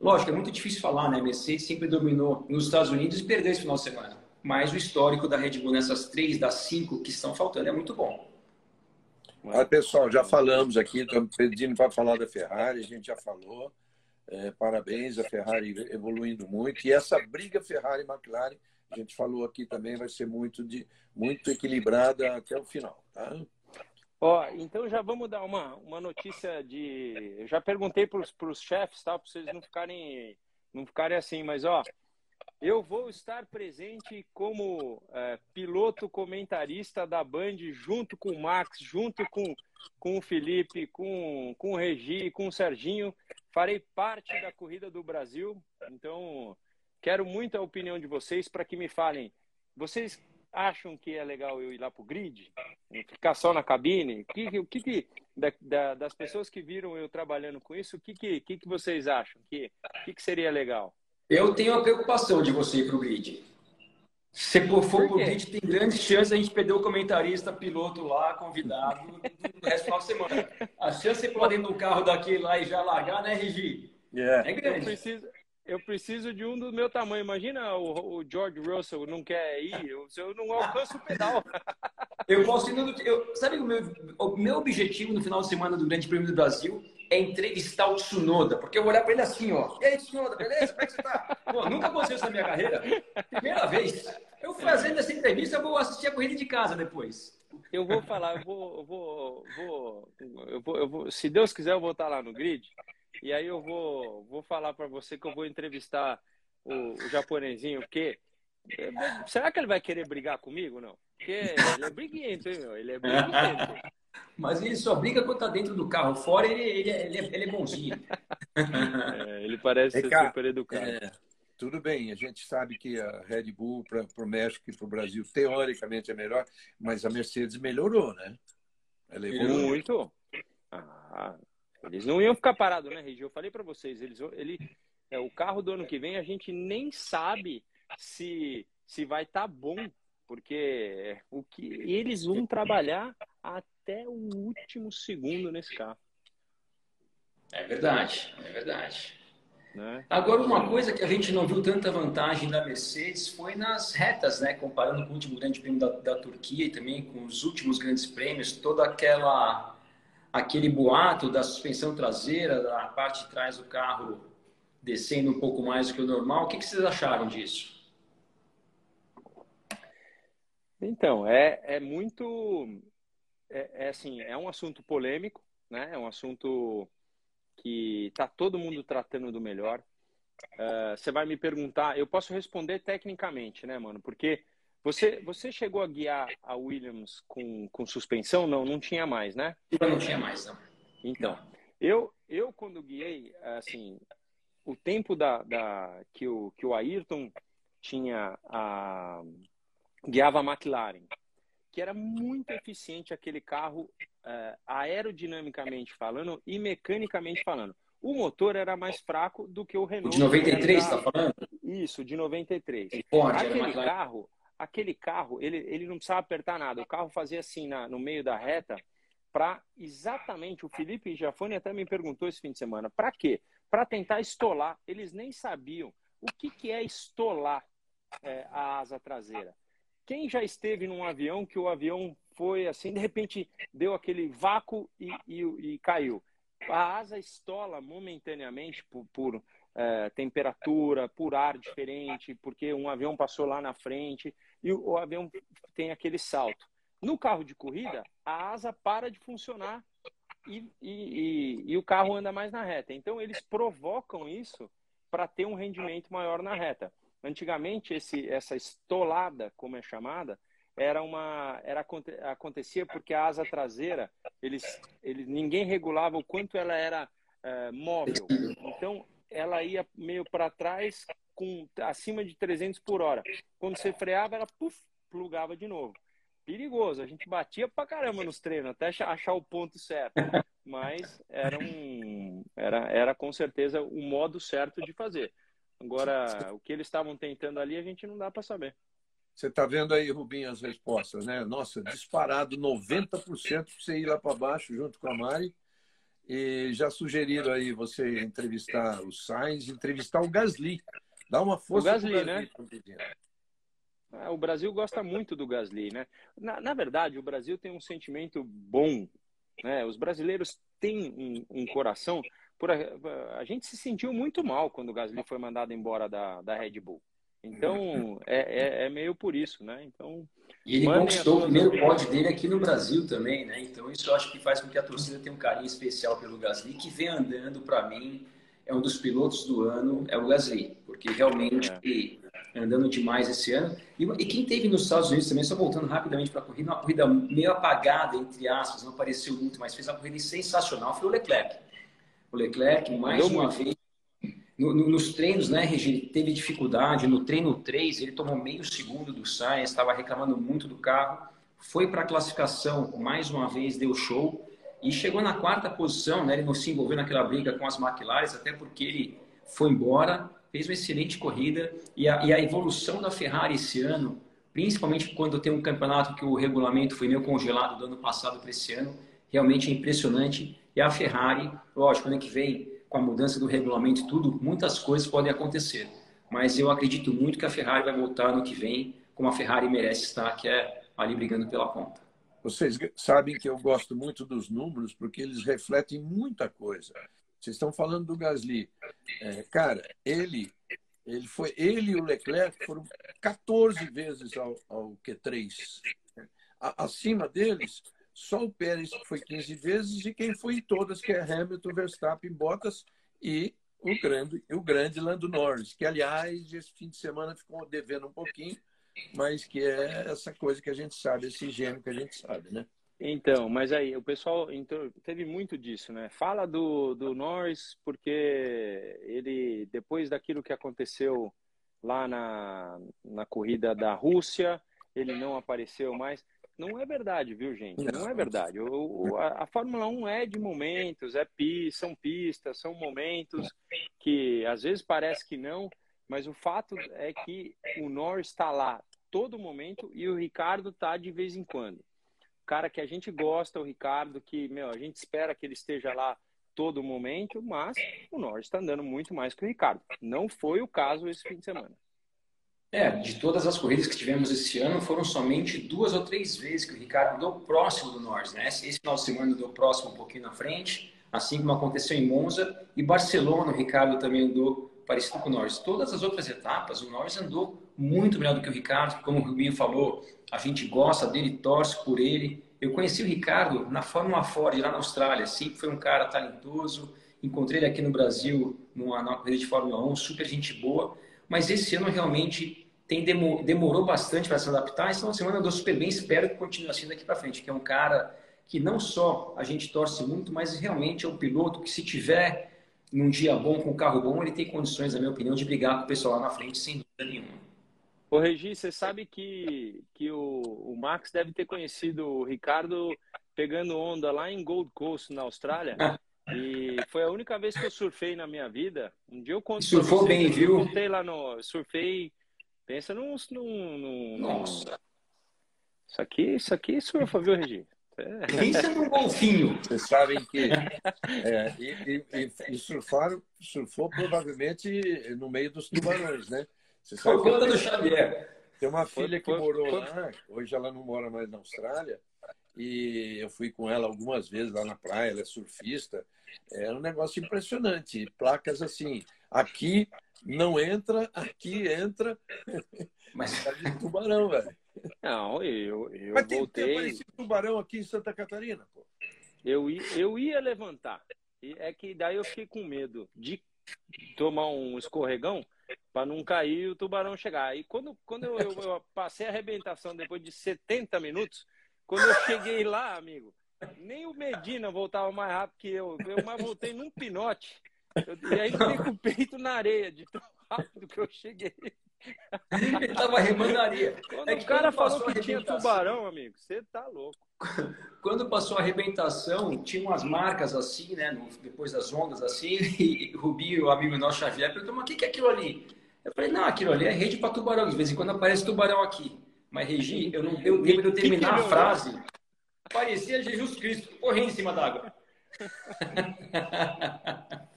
lógico, é muito difícil falar, né? Mercedes sempre dominou nos Estados Unidos e perdeu esse final de semana. Mas o histórico da Red Bull nessas três das cinco que estão faltando é muito bom. Pessoal, já falamos aqui, estamos pedindo para falar da Ferrari, a gente já falou. É, parabéns, a Ferrari evoluindo muito. E essa briga Ferrari-McLaren a gente falou aqui também, vai ser muito, de, muito equilibrada até o final. Tá? Ó, então já vamos dar uma, uma notícia de. Eu já perguntei para os chefes, tá? Para vocês não ficarem, não ficarem assim, mas ó, eu vou estar presente como é, piloto comentarista da Band, junto com o Max, junto com, com o Felipe, com, com o Regi, com o Serginho. Farei parte da Corrida do Brasil. Então, Quero muito a opinião de vocês para que me falem. Vocês acham que é legal eu ir lá para o grid? Ficar só na cabine? O que, o que, que da, da, das pessoas que viram eu trabalhando com isso, o que, que, que, que vocês acham? Que, que, que seria legal? Eu tenho a preocupação de você ir para o grid. Se for para o grid, tem grandes chances de a gente perder o comentarista, piloto lá, convidado, do resto da semana. A chance de você pular dentro do carro daquele lá e já largar, né, Regi? Yeah. É grande. Eu preciso, eu preciso de um do meu tamanho. Imagina o, o George Russell não quer ir, eu, eu não alcanço o pedal. Eu posso ir no, eu, Sabe o meu, o meu objetivo no final de semana do Grande Prêmio do Brasil é entrevistar o Tsunoda, porque eu vou olhar para ele assim, ó. E aí, Tsunoda, beleza? Como é que você tá? Pô, nunca aconteceu isso na minha carreira. Primeira vez. Eu fazendo essa entrevista, eu vou assistir a corrida de casa depois. Eu vou falar, eu vou, eu vou, vou, eu vou, eu vou, se Deus quiser, eu vou estar lá no grid. E aí eu vou, vou falar para você que eu vou entrevistar o, o japonesinho, porque é, será que ele vai querer brigar comigo, não? Porque ele é briguento, hein, meu? Ele é briguento. Mas ele só briga quando tá dentro do carro. Fora ele, ele, é, ele, é, ele é bonzinho. É, ele parece ser super educado. É, tudo bem, a gente sabe que a Red Bull para o México e para o Brasil, teoricamente, é melhor, mas a Mercedes melhorou, né? Ela evoluiu. Muito. Ah, eles não iam ficar parados, né, Regi? Eu falei para vocês, eles, ele, é, o carro do ano que vem a gente nem sabe se, se vai estar tá bom, porque o que eles vão trabalhar até o último segundo nesse carro. É verdade, é verdade. Né? Agora, uma coisa que a gente não viu tanta vantagem da Mercedes foi nas retas, né? Comparando com o último Grande Prêmio da, da Turquia e também com os últimos grandes prêmios, toda aquela aquele boato da suspensão traseira, da parte de trás do carro descendo um pouco mais do que o normal. O que, que vocês acharam disso? Então, é, é muito. É, é, assim, é um assunto polêmico, né? É um assunto que está todo mundo tratando do melhor. Uh, você vai me perguntar, eu posso responder tecnicamente, né, mano? Porque você, você chegou a guiar a Williams com, com suspensão? Não, não tinha mais, né? Não tinha mais, não. Então, eu, eu quando guiei, assim, o tempo da, da, que, o, que o Ayrton tinha a, guiava a McLaren, que era muito eficiente aquele carro uh, aerodinamicamente falando e mecanicamente falando. O motor era mais fraco do que o Renault. De 93, está falando? Isso, de 93. Ford, aquele carro, aquele carro, ele, ele não precisava apertar nada. O carro fazia assim na, no meio da reta para exatamente. O Felipe Jafone até me perguntou esse fim de semana: para quê? Para tentar estolar. Eles nem sabiam o que, que é estolar é, a asa traseira. Quem já esteve num avião que o avião foi assim, de repente deu aquele vácuo e, e, e caiu. A asa estola momentaneamente por, por é, temperatura, por ar diferente, porque um avião passou lá na frente e o, o avião tem aquele salto. No carro de corrida, a asa para de funcionar e, e, e, o carro anda mais na reta. Então, eles provocam isso para ter um rendimento maior na reta. Antigamente, esse, essa estolada, como é chamada, era uma era acontecia porque a asa traseira eles, eles ninguém regulava o quanto ela era é, móvel. Então ela ia meio para trás com acima de 300 por hora. Quando você freava ela puf, plugava de novo. Perigoso a gente batia pra caramba nos treinos até achar o ponto certo. Mas era um era era com certeza o modo certo de fazer agora o que eles estavam tentando ali a gente não dá para saber você está vendo aí, Rubinho, as respostas, né? Nossa, disparado 90% para você ir lá para baixo junto com a Mari. E já sugeriram aí você entrevistar o Sainz, entrevistar o Gasly. Dá uma força o Gasly, Gasly né? É, o Brasil gosta muito do Gasly, né? Na, na, verdade, o Brasil tem um sentimento bom, né? Os brasileiros têm um, um coração. Por a, a, gente se sentiu muito mal quando o Gasly foi mandado embora da, da Red Bull. Então, é, é, é, meio por isso, né? Então, e ele conquistou o primeiro pódio dele aqui no Brasil também, né? Então, isso eu acho que faz com que a torcida tenha um carinho especial pelo Gasly, que vem andando, para mim, é um dos pilotos do ano, é o Gasly, porque realmente é. andando demais esse ano. E, e, quem teve nos Estados Unidos também, só voltando rapidamente para a corrida, uma corrida meio apagada, entre aspas, não apareceu muito, mas fez uma corrida sensacional, foi o Leclerc. O Leclerc, mais uma vez, no, no, nos treinos, né, Regi, teve dificuldade. No treino 3, ele tomou meio segundo do Sainz, estava reclamando muito do carro. Foi para a classificação, mais uma vez, deu show. E chegou na quarta posição, né? Ele não se envolveu naquela briga com as McLaren, até porque ele foi embora, fez uma excelente corrida. E a, e a evolução da Ferrari esse ano, principalmente quando tem um campeonato que o regulamento foi meio congelado do ano passado para esse ano, realmente é impressionante. E a Ferrari, lógico, ano que vem com a mudança do regulamento e tudo, muitas coisas podem acontecer. Mas eu acredito muito que a Ferrari vai voltar no que vem como a Ferrari merece estar, que é ali brigando pela ponta. Vocês sabem que eu gosto muito dos números porque eles refletem muita coisa. Vocês estão falando do Gasly. É, cara, ele, ele foi, ele e o Leclerc foram 14 vezes ao, ao Q3. acima deles, só o Pérez foi 15 vezes e quem foi em todas, que é Hamilton, Verstappen, Bottas e o grande, o grande Lando Norris, que, aliás, esse fim de semana ficou devendo um pouquinho, mas que é essa coisa que a gente sabe, esse gênio que a gente sabe, né? Então, mas aí, o pessoal então, teve muito disso, né? Fala do, do Norris porque ele, depois daquilo que aconteceu lá na, na corrida da Rússia, ele não apareceu mais. Não é verdade, viu, gente? Não é verdade. O, a, a, Fórmula 1 é de momentos, é pista, são pistas, são momentos que às vezes parece que não, mas o fato é que o Norris está lá todo momento e o Ricardo está de vez em quando. O cara que a gente gosta, o Ricardo, que meu, a gente espera que ele esteja lá todo momento, mas o Norris está andando muito mais que o Ricardo. Não foi o caso esse fim de semana. É, de todas as corridas que tivemos esse ano, foram somente duas ou três vezes que o Ricardo andou próximo do Norris, né? Esse final de semana andou próximo um pouquinho na frente, assim como aconteceu em Monza e Barcelona, o Ricardo também andou parecido com o Norris. Todas as outras etapas, o Norris andou muito melhor do que o Ricardo, como o Rubinho falou, a gente gosta dele, torce por ele. Eu conheci o Ricardo na Fórmula Ford, lá na Austrália, sempre foi um cara talentoso, encontrei ele aqui no Brasil, numa, numa corrida de Fórmula 1, super gente boa, mas esse ano realmente tem demorou bastante para se adaptar. Final de semana andou super bem, espero que continue assim daqui para frente, que é um cara que não só a gente torce muito, mas realmente é um piloto que se tiver num dia bom, com um carro bom, ele tem condições, na minha opinião, de brigar com o pessoal lá na frente, sem dúvida nenhuma. Ô, Regi, você sabe que, que o, o Max deve ter conhecido o Ricardo pegando onda lá em Gold Coast, na Austrália. E foi a única vez que eu surfei na minha vida. Um dia eu conto. Surfou bem, viu? Eu voltei lá no. Surfei Pensa num. num, num Nossa. Isso aqui, isso aqui surfa, viu, Regi? É. Pensa num golfinho. Vocês sabem que. É, e, e, e, surfaram, surfou provavelmente no meio dos tubarões, né? Você sabe Por conta do Xavier. Tem uma filha que morou lá, hoje ela não mora mais na Austrália, e eu fui com ela algumas vezes lá na praia, ela é surfista. É um negócio impressionante. Placas assim, aqui não entra, aqui entra. Mas tá de tubarão, velho. Não, eu, eu Mas tem, voltei. Tem tubarão aqui em Santa Catarina, pô. Eu, eu ia levantar. É que daí eu fiquei com medo de tomar um escorregão para não cair e o tubarão chegar. E quando, quando eu, eu, eu, passei a arrebentação depois de 70 minutos, quando eu cheguei lá, amigo, nem o Medina voltava mais rápido que eu. Eu mais voltei num pinote. Eu, e aí fiquei com o peito na areia, de tão rápido que eu cheguei. Ele tava remando na areia. Quando é que o cara falou que tinha tubarão, amigo, você tá louco. Quando passou a arrebentação, tinha umas marcas assim, né? Depois das ondas assim, e o Rubinho, o amigo nosso Xavier, perguntou, mas o que é aquilo ali? Eu falei, não, aquilo ali é rede para tubarão. De vez em quando aparece tubarão aqui. Mas, Regi, eu não deu tempo de eu terminar a frase. Parecia Jesus Cristo correndo em cima d'água.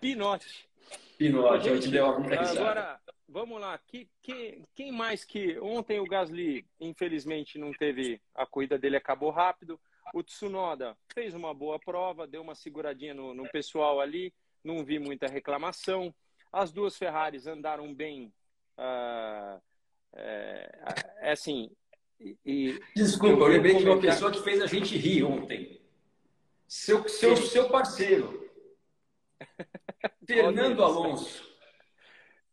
Pinote. Pinote, eu te dei uma Agora, vamos lá. Que, que, quem mais que. Ontem o Gasly, infelizmente, não teve. A corrida dele acabou rápido. O Tsunoda fez uma boa prova, deu uma seguradinha no, no pessoal ali, não vi muita reclamação. As duas Ferraris andaram bem. Uh, é, é, assim. E, Desculpa, eu lembrei de uma pessoa que fez a gente rir ontem. Seu, seu, seu parceiro. Fernando Alonso.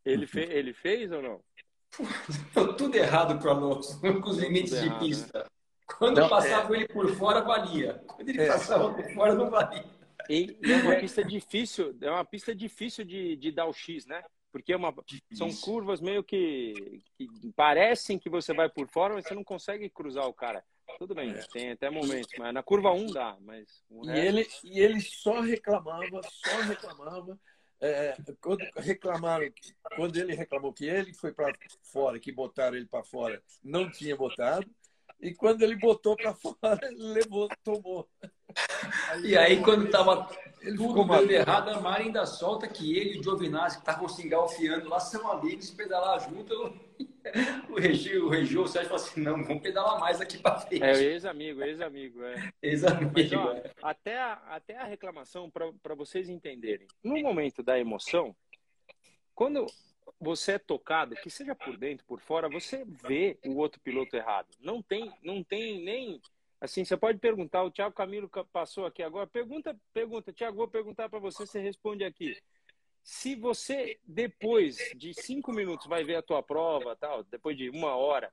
Ele, fe ele fez ou não? Tudo errado para o Alonso, com os limites de errado, pista. Né? Quando não, passava é... ele por fora, valia. Quando ele é. passava por fora, não valia. E, e, é uma pista difícil, é uma pista difícil de, de dar o X, né? Porque é uma, são curvas meio que, que parecem que você vai por fora, mas você não consegue cruzar o cara. Tudo bem, é. tem até momentos, mas na curva 1 dá, mas... E, ele, e ele só reclamava, só reclamava. É, quando reclamaram, quando ele reclamou que ele foi para fora, que botaram ele para fora, não tinha botado. E quando ele botou para fora, ele levou, tomou. Aí, e aí, quando estava tudo dando errado, a Mari ainda solta que ele e o Giovinazzi, que estavam se engalfiando lá, são amigos, pedalar junto. O Regi, o Regi, o Sérgio falou assim: não, vamos pedalar mais aqui para frente. É, ex-amigo, ex-amigo. É. Ex-amigo. Mas, ó, é. até, a, até a reclamação, para vocês entenderem, no momento da emoção, quando você é tocado, que seja por dentro, por fora, você vê o outro piloto errado. Não tem, não tem nem assim. Você pode perguntar. O Thiago Camilo passou aqui agora. Pergunta, pergunta. Thiago, vou perguntar para você. Você responde aqui. Se você depois de cinco minutos vai ver a tua prova, tal, depois de uma hora,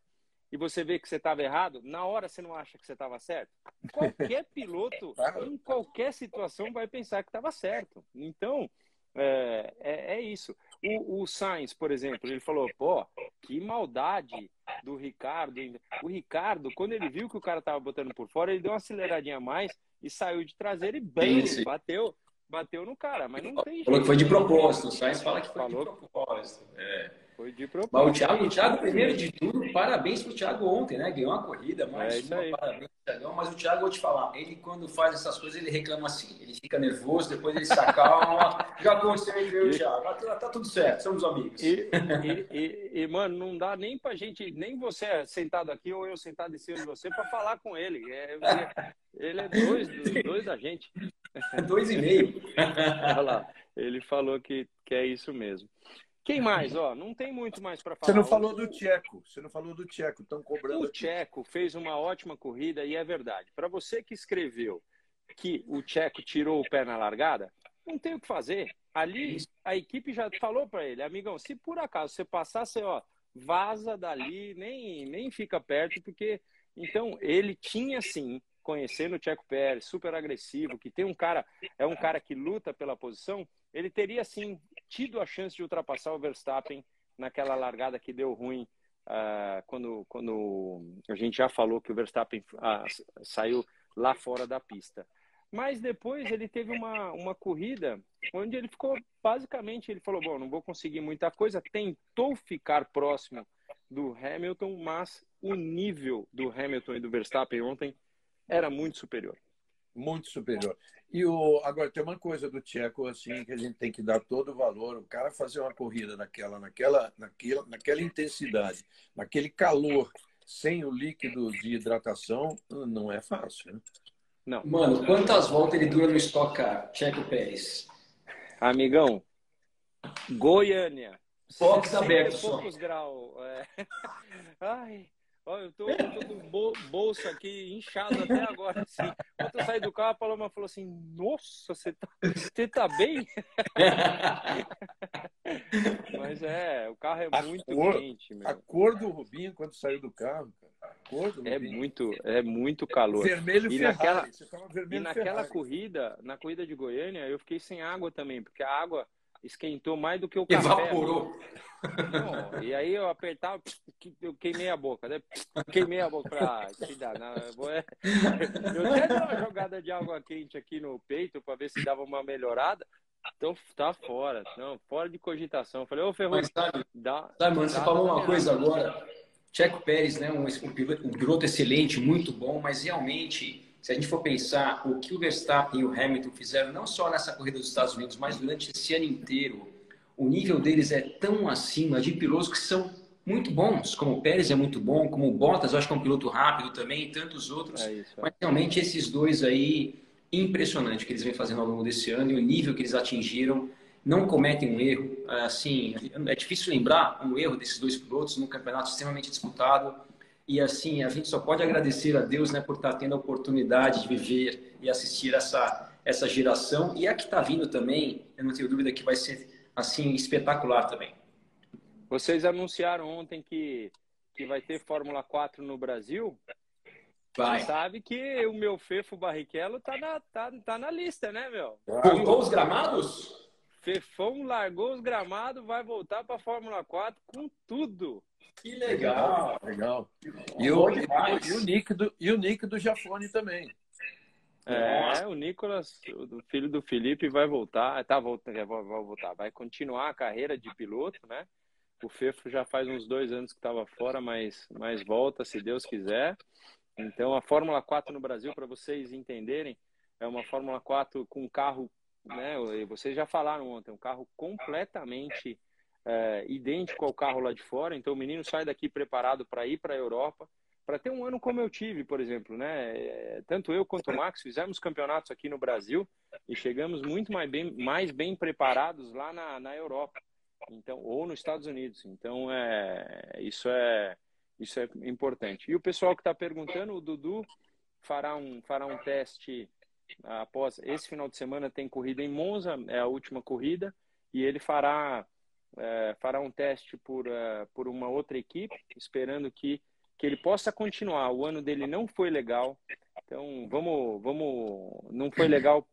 e você vê que você estava errado, na hora você não acha que você estava certo? Qualquer piloto, em qualquer situação, vai pensar que estava certo. Então, é, é, é, isso. O, o Sainz, por exemplo, ele falou, pô, que maldade do Ricardo. O Ricardo, quando ele viu que o cara tava botando por fora, ele deu uma aceleradinha a mais e saiu de traseiro e bem, bateu, bateu no cara, mas não tem jeito. Falou que foi de propósito, o Sainz fala que foi Falou... de propósito. É. Foi de propósito. Mas o Thiago, o Thiago, primeiro de tudo, parabéns pro Thiago ontem, né? Ganhou uma corrida, mas é uma, parabéns, Thiagão. Mas o Thiago, vou te falar, ele quando faz essas coisas, ele reclama assim. Ele fica nervoso, depois ele se acalma. Já aconteceu ele o Thiago. Tá, tá, tudo certo, somos amigos. E, e, e, e, mano, não dá nem pra gente, nem você sentado aqui ou eu sentado em cima de você, pra falar com ele. É, ele é dois, dois da gente. Dois e meio. Olha lá, ele falou que, que é isso mesmo. Quem mais? Ó, não tem muito mais para falar. Você não falou do Tcheco. Você não falou do Tcheco. Estão cobrando. O Tcheco fez uma ótima corrida e é verdade. Para você que escreveu que o Tcheco tirou o pé na largada, não tem o que fazer. Ali a equipe já falou para ele, amigão, se por acaso você passar, você ó, vaza dali, nem nem fica perto, porque então ele tinha sim conhecendo o Tcheco Pérez, super agressivo, que tem um cara, é um cara que luta pela posição, ele teria sim tido a chance de ultrapassar o Verstappen naquela largada que deu ruim uh, quando, quando a gente já falou que o Verstappen uh, saiu lá fora da pista. Mas depois ele teve uma, uma corrida onde ele ficou, basicamente, ele falou, bom, não vou conseguir muita coisa, tentou ficar próximo do Hamilton, mas o nível do Hamilton e do Verstappen ontem era muito superior. Muito superior. E o, agora tem uma coisa do Tcheco assim que a gente tem que dar todo o valor. O cara fazer uma corrida naquela, naquela, naquela, naquela intensidade, naquele calor, sem o líquido de hidratação, não é fácil. Né? Não. Mano, quantas voltas ele dura no Stock Car, Tcheco Pérez? Amigão, Goiânia. Box aberto poucos graus. É. Ai, Olha, eu tô, eu tô com o bolso aqui inchado até agora, assim. Quando eu saí do carro, a Paloma falou assim, nossa, você tá, você tá bem? Mas é, o carro é a muito cor, quente, meu. A cor do Rubinho quando saiu do carro, cara. A cor do é muito, é muito calor. Vermelho e Ferrari. naquela, vermelho e naquela Ferrari. corrida, na corrida de Goiânia, eu fiquei sem água também, porque a água esquentou mais do que o café. Evaporou. Não, e aí eu apertava, eu queimei a boca, né? Queimei a boca pra te dar. Não, eu, vou... eu até dei uma jogada de água quente aqui no peito para ver se dava uma melhorada. Então tá fora, não, fora de cogitação. falei, ô Ferrugem, sabe, dá, sabe, mano, você falou uma coisa agora. Checo Pérez, né, um, um, piloto, um piloto excelente, muito bom, mas realmente se a gente for pensar o que o Verstappen e o Hamilton fizeram, não só nessa corrida dos Estados Unidos, mas durante esse ano inteiro, o nível deles é tão acima de pilotos que são muito bons, como o Pérez é muito bom, como o Bottas, eu acho que é um piloto rápido também, e tantos outros. É isso, é. Mas realmente esses dois aí, impressionante o que eles vêm fazendo ao longo desse ano e o nível que eles atingiram. Não cometem um erro, assim, é difícil lembrar um erro desses dois pilotos num campeonato extremamente disputado e assim, a gente só pode agradecer a Deus né, por estar tendo a oportunidade de viver e assistir essa, essa geração. E a que está vindo também, eu não tenho dúvida que vai ser assim espetacular também. Vocês anunciaram ontem que, que vai ter Fórmula 4 no Brasil. Vai. Você sabe que o meu Fefo Barrichello tá na, tá, tá na lista, né, meu? Voltou os gramados? Fefão largou os gramados, vai voltar para a Fórmula 4 com tudo. Que legal! Legal. E o, e, o Nick do, e o Nick do Jafone também. É, o Nicolas, o filho do Felipe, vai voltar, tá voltando, vai voltar, vai continuar a carreira de piloto, né? O Fefo já faz uns dois anos que estava fora, mas, mas volta, se Deus quiser. Então, a Fórmula 4 no Brasil, para vocês entenderem, é uma Fórmula 4 com carro, né? Vocês já falaram ontem, um carro completamente é, idêntico ao carro lá de fora. Então o menino sai daqui preparado para ir para a Europa, para ter um ano como eu tive, por exemplo, né? É, tanto eu quanto o Max fizemos campeonatos aqui no Brasil e chegamos muito mais bem, mais bem preparados lá na, na Europa, então ou nos Estados Unidos. Então é isso é isso é importante. E o pessoal que está perguntando, o Dudu fará um fará um teste após esse final de semana tem corrida em Monza, é a última corrida e ele fará é, fará um teste por, uh, por uma outra equipe, esperando que, que ele possa continuar. O ano dele não foi legal, então vamos, vamos, não foi legal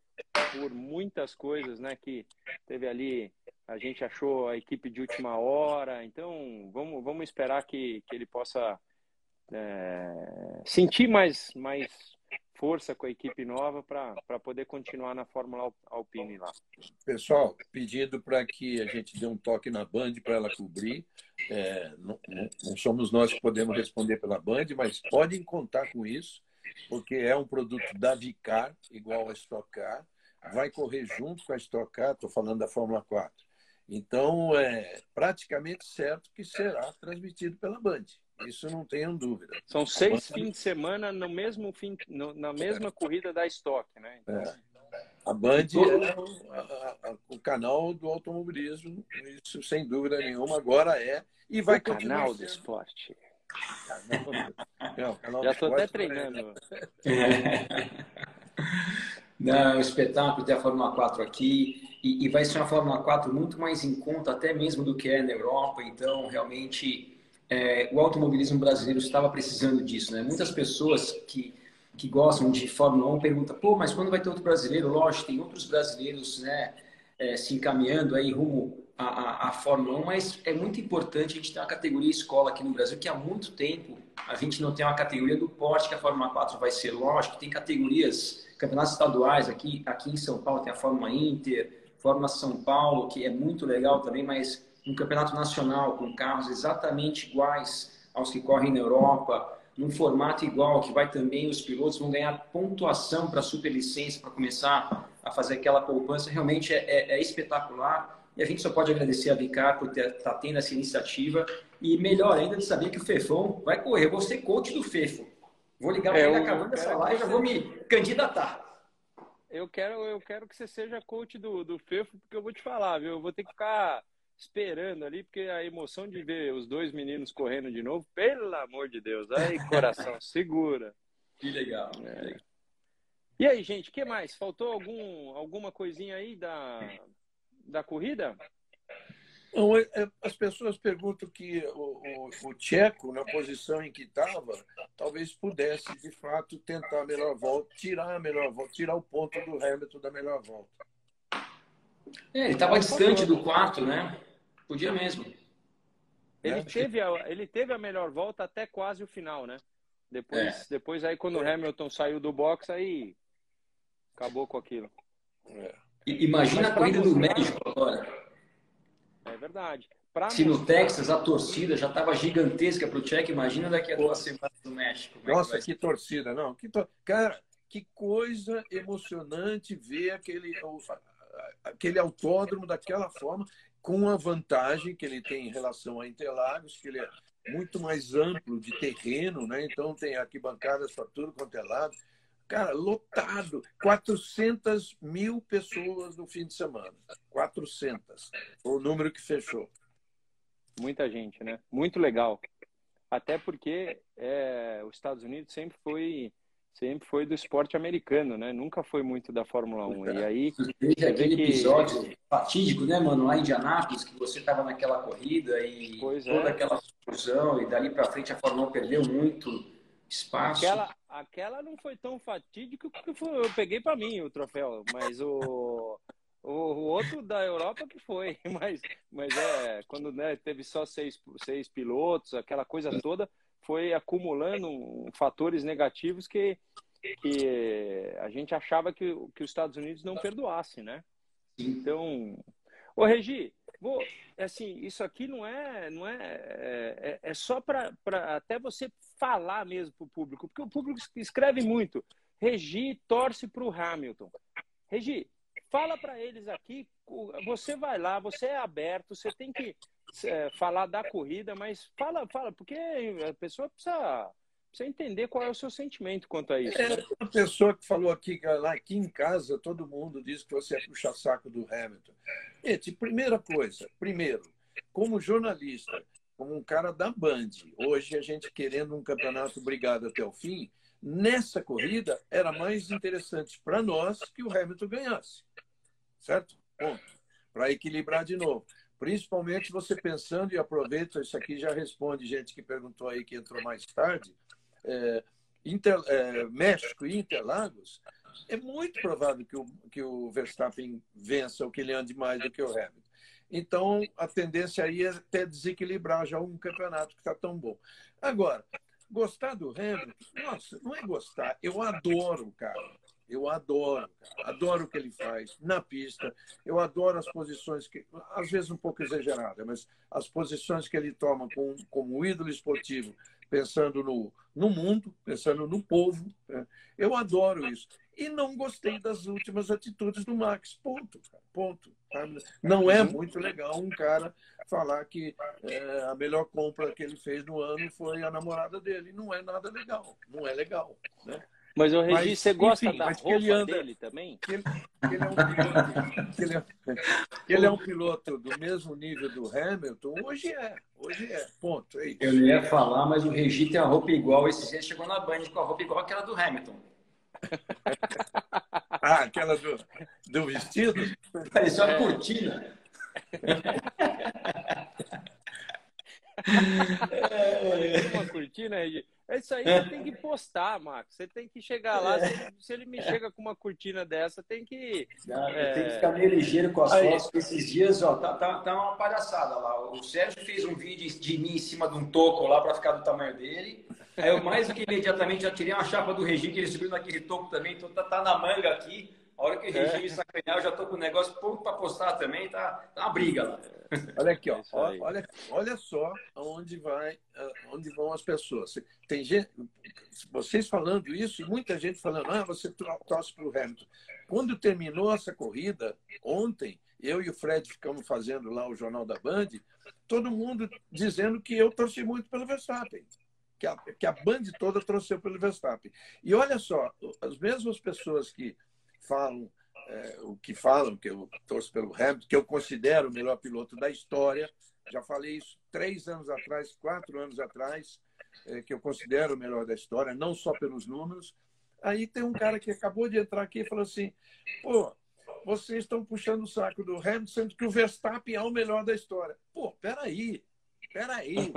por muitas coisas, né? Que teve ali a gente achou a equipe de última hora, então vamos, vamos esperar que, que ele possa é, sentir mais, mais força com a equipe nova para poder continuar na Fórmula Alpine lá. Pessoal, pedido para que a gente dê um toque na Band para ela cobrir. É, não, não, somos nós que podemos responder pela Band, mas podem contar com isso, porque é um produto da Vicar, igual a Stock Car, vai correr junto com a Stock Car, estou falando da Fórmula 4. Então, é praticamente certo que será transmitido pela Band. Isso não tenho dúvida. São seis fins de semana no mesmo fim, no, na mesma corrida da Stock, né? Então... É. A Band é o, a, a, o, canal do automobilismo, isso sem dúvida nenhuma, agora é e vai o continuar. Canal do esporte. Não, Já estou até é treinando. Não, é espetáculo ter a Fórmula 4 aqui e, e vai ser uma Fórmula 4 muito mais em conta até mesmo do que é na Europa, então realmente é, o automobilismo brasileiro estava precisando disso, né? Muitas pessoas que, que gostam de Fórmula 1 perguntam, pô, mas quando vai ter outro brasileiro? Lógico, tem outros brasileiros, né, é, se encaminhando aí rumo à, à, à, Fórmula 1, mas é muito importante a gente ter uma categoria escola aqui no Brasil, que há muito tempo a gente não tem uma categoria do porte que a Fórmula 4 vai ser. Lógico, tem categorias, campeonatos estaduais aqui, aqui em São Paulo, tem a Fórmula Inter, Fórmula São Paulo, que é muito legal também, mas um campeonato nacional com carros exatamente iguais aos que correm na Europa, num formato igual, que vai também, os pilotos vão ganhar pontuação para superlicença, para começar a fazer aquela poupança, realmente é, é, é, espetacular. E a gente só pode agradecer a Vicar por estar tá tendo essa iniciativa. E melhor ainda de saber que o Fefão vai correr. Eu vou ser coach do Fefo. Vou ligar para é, ele acabando essa live e já vou me candidatar. Eu quero, eu quero que você seja coach do, do Fefo, porque eu vou te falar, viu? Eu vou ter que ficar esperando ali, porque a emoção de ver os dois meninos correndo de novo, pelo amor de Deus, aí coração, segura. Que legal. É. E aí, gente, o que mais? Faltou algum, alguma coisinha aí da, da corrida? Não, é, é, as pessoas perguntam que o, o, o Tcheco, na posição em que estava, talvez pudesse, de fato, tentar a melhor volta, tirar a melhor volta, tirar o ponto do Hamilton da melhor volta. É, ele estava distante do quarto, né? Podia mesmo. Ele, é. teve a, ele teve a melhor volta até quase o final, né? Depois, é. depois aí, quando o Hamilton saiu do box, aí acabou com aquilo. É. Imagina a corrida do México agora. É verdade. Pra Se no Texas a torcida já estava gigantesca para o Check, imagina daqui a duas semanas do México. É Nossa, que, que torcida, não. Que to... Cara, que coisa emocionante ver aquele, aquele autódromo daquela forma com a vantagem que ele tem em relação a Interlagos, que ele é muito mais amplo de terreno, né? Então tem arquibancadas para tudo quanto é lado. Cara, lotado. 400 mil pessoas no fim de semana. 400. Foi o número que fechou. Muita gente, né? Muito legal. Até porque é, os Estados Unidos sempre foi sempre foi do esporte americano, né? Nunca foi muito da Fórmula 1. E aí. Teve aquele que... episódio fatídico, né, mano? Lá em Indianápolis, que você estava naquela corrida e pois toda é. aquela confusão, e dali para frente a Fórmula 1 perdeu muito espaço. Aquela, aquela não foi tão fatídica que foi, eu peguei para mim o troféu, mas o. O, o outro da Europa que foi, mas, mas é, quando né, teve só seis, seis pilotos, aquela coisa toda, foi acumulando fatores negativos que, que a gente achava que, que os Estados Unidos não perdoassem, né? Então, ô Regi, vou, assim, isso aqui não é, não é, é, é só para até você falar mesmo para o público, porque o público escreve muito. Regi torce para o Hamilton. Regi, fala para eles aqui, você vai lá, você é aberto, você tem que é, falar da corrida, mas fala, fala, porque a pessoa precisa, precisa entender qual é o seu sentimento quanto a isso. É, uma pessoa que falou aqui, lá aqui em casa, todo mundo diz que você é puxa-saco do Hamilton. Gente, primeira coisa, primeiro, como jornalista, como um cara da Band, hoje a gente querendo um campeonato brigado até o fim, nessa corrida era mais interessante para nós que o Hamilton ganhasse. Certo? Ponto. Para equilibrar de novo. Principalmente você pensando, e aproveito, isso aqui já responde gente que perguntou aí que entrou mais tarde, é, Inter, é, México e Interlagos, é muito provável que o, que o Verstappen vença ou que ele ande mais do que o Hamilton. Então, a tendência aí é até desequilibrar já um campeonato que está tão bom. Agora, gostar do Hamilton, nossa, não é gostar, eu adoro o cara. Eu adoro, adoro o que ele faz na pista. Eu adoro as posições que, às vezes um pouco exagerada, mas as posições que ele toma com, como ídolo esportivo, pensando no, no mundo, pensando no povo. Né? Eu adoro isso. E não gostei das últimas atitudes do Max. Ponto. Ponto. Não é muito legal um cara falar que é, a melhor compra que ele fez no ano foi a namorada dele. Não é nada legal. Não é legal. Né? Mas o Regi, você gosta enfim, da roupa ele anda, dele também? Que ele, que ele, é um piloto, que ele, é, que ele é um piloto do mesmo nível do Hamilton, hoje é. Hoje é. Ponto. É Eu não ia falar, mas o Regi tem a roupa igual. Esse dia chegou na Band com a roupa igual aquela do Hamilton. ah, aquela do, do vestido? Parecia uma é. cortina. uma cortina, Regi. É isso aí, você tem que postar, Marcos. Você tem que chegar lá. Se, se, ele me chega com uma cortina dessa, tem que. é... Tem que ficar meio ligeiro com as fotos, porque esses dias, ó, tá, tá, tá, uma palhaçada lá. O Sérgio fez um vídeo de mim em cima de um toco lá para ficar do tamanho dele. Aí eu mais do que imediatamente já tirei uma chapa do Regi, que ele subiu naquele toco também, então tá, tá na manga aqui. A hora que o Regi me sacanear, eu já tô com o negócio pronto para postar também, tá, tá uma briga lá. Olha aqui, ó, é olha, olha só onde vai, onde vão as pessoas. Tem gente, vocês falando isso e muita gente falando, ah, você torce para o Hamilton. Quando terminou essa corrida ontem, eu e o Fred ficamos fazendo lá o jornal da Band, todo mundo dizendo que eu torci muito pelo Verstappen. Que a, que a Band toda torceu pelo Verstappen. E olha só, as mesmas pessoas que falam é, o que falam, que eu torço pelo Hamilton, que eu considero o melhor piloto da história. Já falei isso três anos atrás, quatro anos atrás, é, que eu considero o melhor da história, não só pelos números. Aí tem um cara que acabou de entrar aqui e falou assim: pô, vocês estão puxando o saco do Hamilton, sendo que o Verstappen é o melhor da história. Pô, peraí, peraí.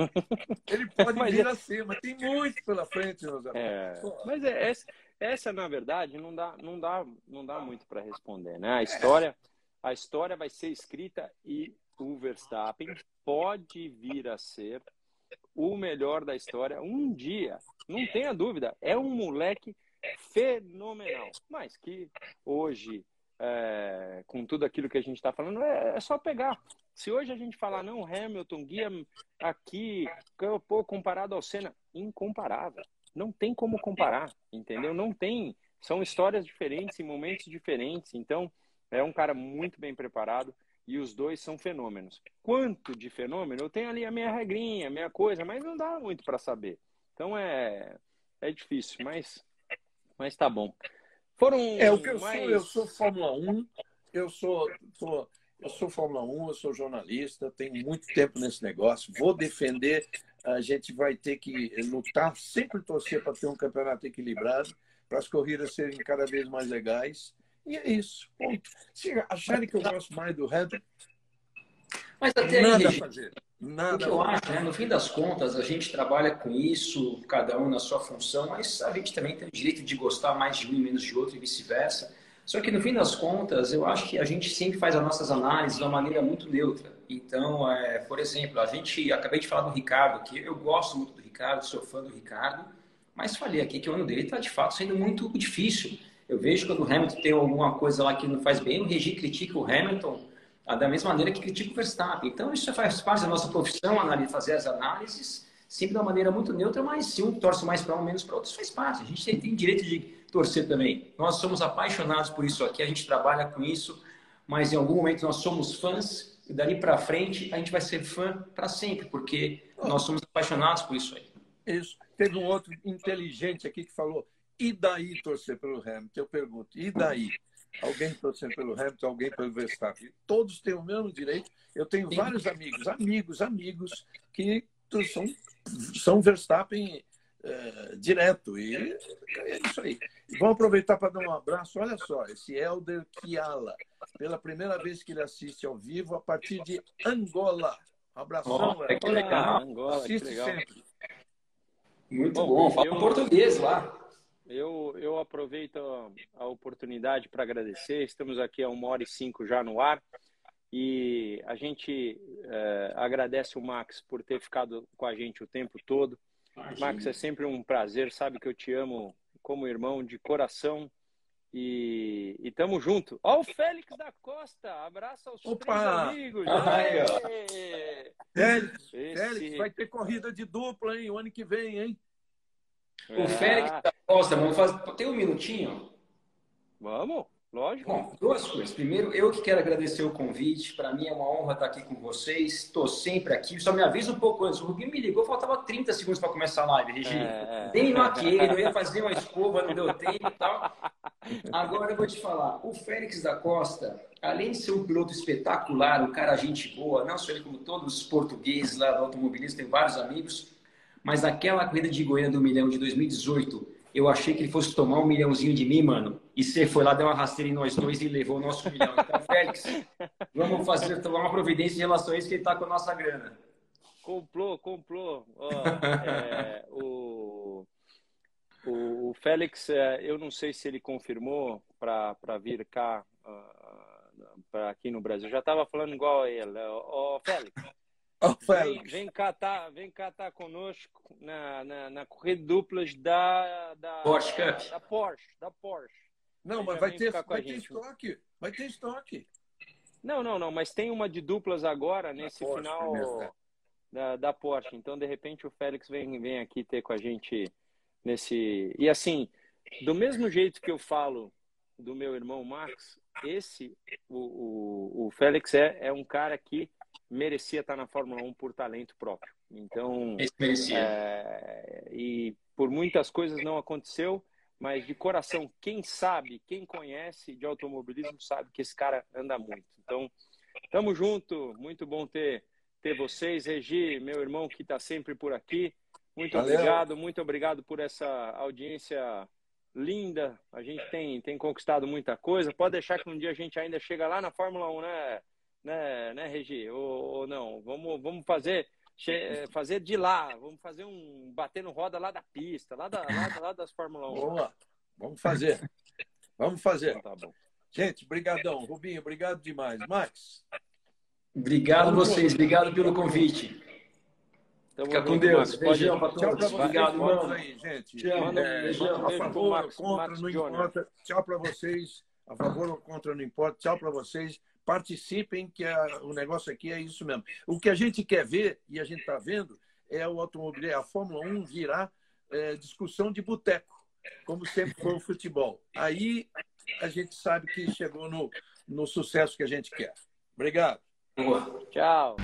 Ele pode mas vir é... acima, tem muito pela frente, meus amigos. É... Mas é, essa, na verdade, não dá, não dá, não dá muito para responder, né? A história, a história vai ser escrita e o Verstappen pode vir a ser o melhor da história um dia. Não tenha dúvida. É um moleque fenomenal. Mas que hoje, é, com tudo aquilo que a gente está falando, é, é, só pegar. Se hoje a gente falar, não, Hamilton, guia aqui, pô, comparado ao Senna, incomparável não tem como comparar, entendeu? Não tem. São histórias diferentes em momentos diferentes. Então, é um cara muito bem preparado e os dois são fenômenos. Quanto de fenômeno? Eu tenho ali a minha regrinha, a minha coisa, mas não dá muito para saber. Então é é difícil, mas mas tá bom. Foram É o que eu mais... sou, eu sou Fórmula 1, eu sou, sou eu sou Fórmula 1, eu sou jornalista, tenho muito tempo nesse negócio, vou defender a gente vai ter que lutar, sempre torcer para ter um campeonato equilibrado, para as corridas serem cada vez mais legais. E é isso. Ponto. Se acharem que eu gosto mais do Hamilton, mas até nada aí, a fazer. Nada o que eu acho, né? no fim das contas, a gente trabalha com isso, cada um na sua função, mas a gente também tem o direito de gostar mais de um e menos de outro e vice-versa. Só que no fim das contas, eu acho que a gente sempre faz as nossas análises de uma maneira muito neutra. Então, é, por exemplo, a gente acabei de falar do Ricardo, que eu gosto muito do Ricardo, sou fã do Ricardo, mas falei aqui que o ano dele está de fato sendo muito difícil. Eu vejo quando o Hamilton tem alguma coisa lá que não faz bem, o Regi critica o Hamilton ah, da mesma maneira que critica o Verstappen. Então, isso faz parte da nossa profissão, fazer as análises, sempre de uma maneira muito neutra, mas se um torce mais para um, menos para outros, faz parte. A gente tem direito de torcer também. Nós somos apaixonados por isso aqui, a gente trabalha com isso, mas em algum momento nós somos fãs e dali para frente a gente vai ser fã para sempre, porque nós somos apaixonados por isso aí. Isso. Teve um outro inteligente aqui que falou: e daí torcer pelo Hamilton? Eu pergunto: e daí? Alguém torcendo pelo Hamilton, alguém pelo Verstappen. Todos têm o mesmo direito. Eu tenho vários amigos, amigos, amigos que são, são Verstappen é, direto. E é isso aí. Vamos aproveitar para dar um abraço. Olha só, esse Elder Kiala, pela primeira vez que ele assiste ao vivo, a partir de Angola. Um abração, oh, que legal. Angola, assiste que legal. sempre. Muito bom, bom. fala eu, português lá. Eu, eu aproveito a, a oportunidade para agradecer. Estamos aqui a uma hora e cinco já no ar. E a gente é, agradece o Max por ter ficado com a gente o tempo todo. Imagina. Max, é sempre um prazer, sabe que eu te amo como irmão de coração. E, e tamo junto. Ó, o Félix da Costa, abraça aos Opa! três amigos. Ai, Félix, Esse... Félix, vai ter corrida de dupla, hein? O ano que vem, hein? O Félix da Costa, vamos fazer. Tem um minutinho? Vamos. Lógico. Bom, duas coisas. Primeiro, eu que quero agradecer o convite. Para mim é uma honra estar aqui com vocês. Estou sempre aqui. Só me avisa um pouco antes. O Rubinho me ligou, faltava 30 segundos para começar a live, Regi. É... Nem no aquele, eu ia fazer uma escova, não deu tempo e tal. Agora eu vou te falar. O Félix da Costa, além de ser um piloto espetacular, um cara gente boa, não só ele, como todos os portugueses lá do automobilismo, tem vários amigos, mas aquela corrida de Goiânia do Milhão de 2018 eu achei que ele fosse tomar um milhãozinho de mim, mano. E você foi lá, deu uma rasteira em nós dois e levou o nosso milhão. Então, Félix, vamos fazer, tomar uma providência em relação a isso que ele tá com a nossa grana. Comprou, comprou. Oh, é, o, o, o, Félix, é, eu não sei se ele confirmou para vir cá, uh, pra aqui no Brasil. Eu já estava falando igual a ele. Ó, oh, Félix, vem, vem catar, vem catar conosco na, na, na corrida duplas da, da Porsche Cup. Da Porsche, da Porsche. Não, mas vai ter, vai ter estoque. Vai ter estoque. Não, não, não, mas tem uma de duplas agora, nesse Porsche, final né? da, da Porsche. Então, de repente, o Félix vem, vem aqui ter com a gente nesse. E assim, do mesmo jeito que eu falo do meu irmão Max, esse, o, o, o Félix é, é um cara que merecia estar na Fórmula 1 por talento próprio. Então, é, e por muitas coisas não aconteceu, mas de coração, quem sabe, quem conhece de automobilismo sabe que esse cara anda muito. Então, tamo junto, muito bom ter ter vocês, Regi, meu irmão que está sempre por aqui. Muito Valeu. obrigado, muito obrigado por essa audiência linda. A gente tem, tem conquistado muita coisa. Pode deixar que um dia a gente ainda chega lá na Fórmula 1, né, né, né Regi? Ou, ou não? Vamos, vamos fazer eh, fazer de lá, vamos fazer um bater no roda lá da pista, lá, da, lá, lá das Fórmula 1. Boa, vamos fazer. Vamos fazer. Então, tá bom. Gente, brigadão. Rubinho, obrigado demais. Max. Obrigado a vocês, obrigado pelo convite. Tamo Fica com Deus. Beijão para todos. Obrigado, mano. Aí, gente. Tchau. É, beijão. A favor, contra, não importa. Tchau para vocês. A favor ou contra, não importa. Tchau para vocês participem, que a, o negócio aqui é isso mesmo. O que a gente quer ver, e a gente está vendo, é o automobilismo, a Fórmula 1 virar é, discussão de boteco, como sempre foi o futebol. Aí a gente sabe que chegou no, no sucesso que a gente quer. Obrigado. Tchau.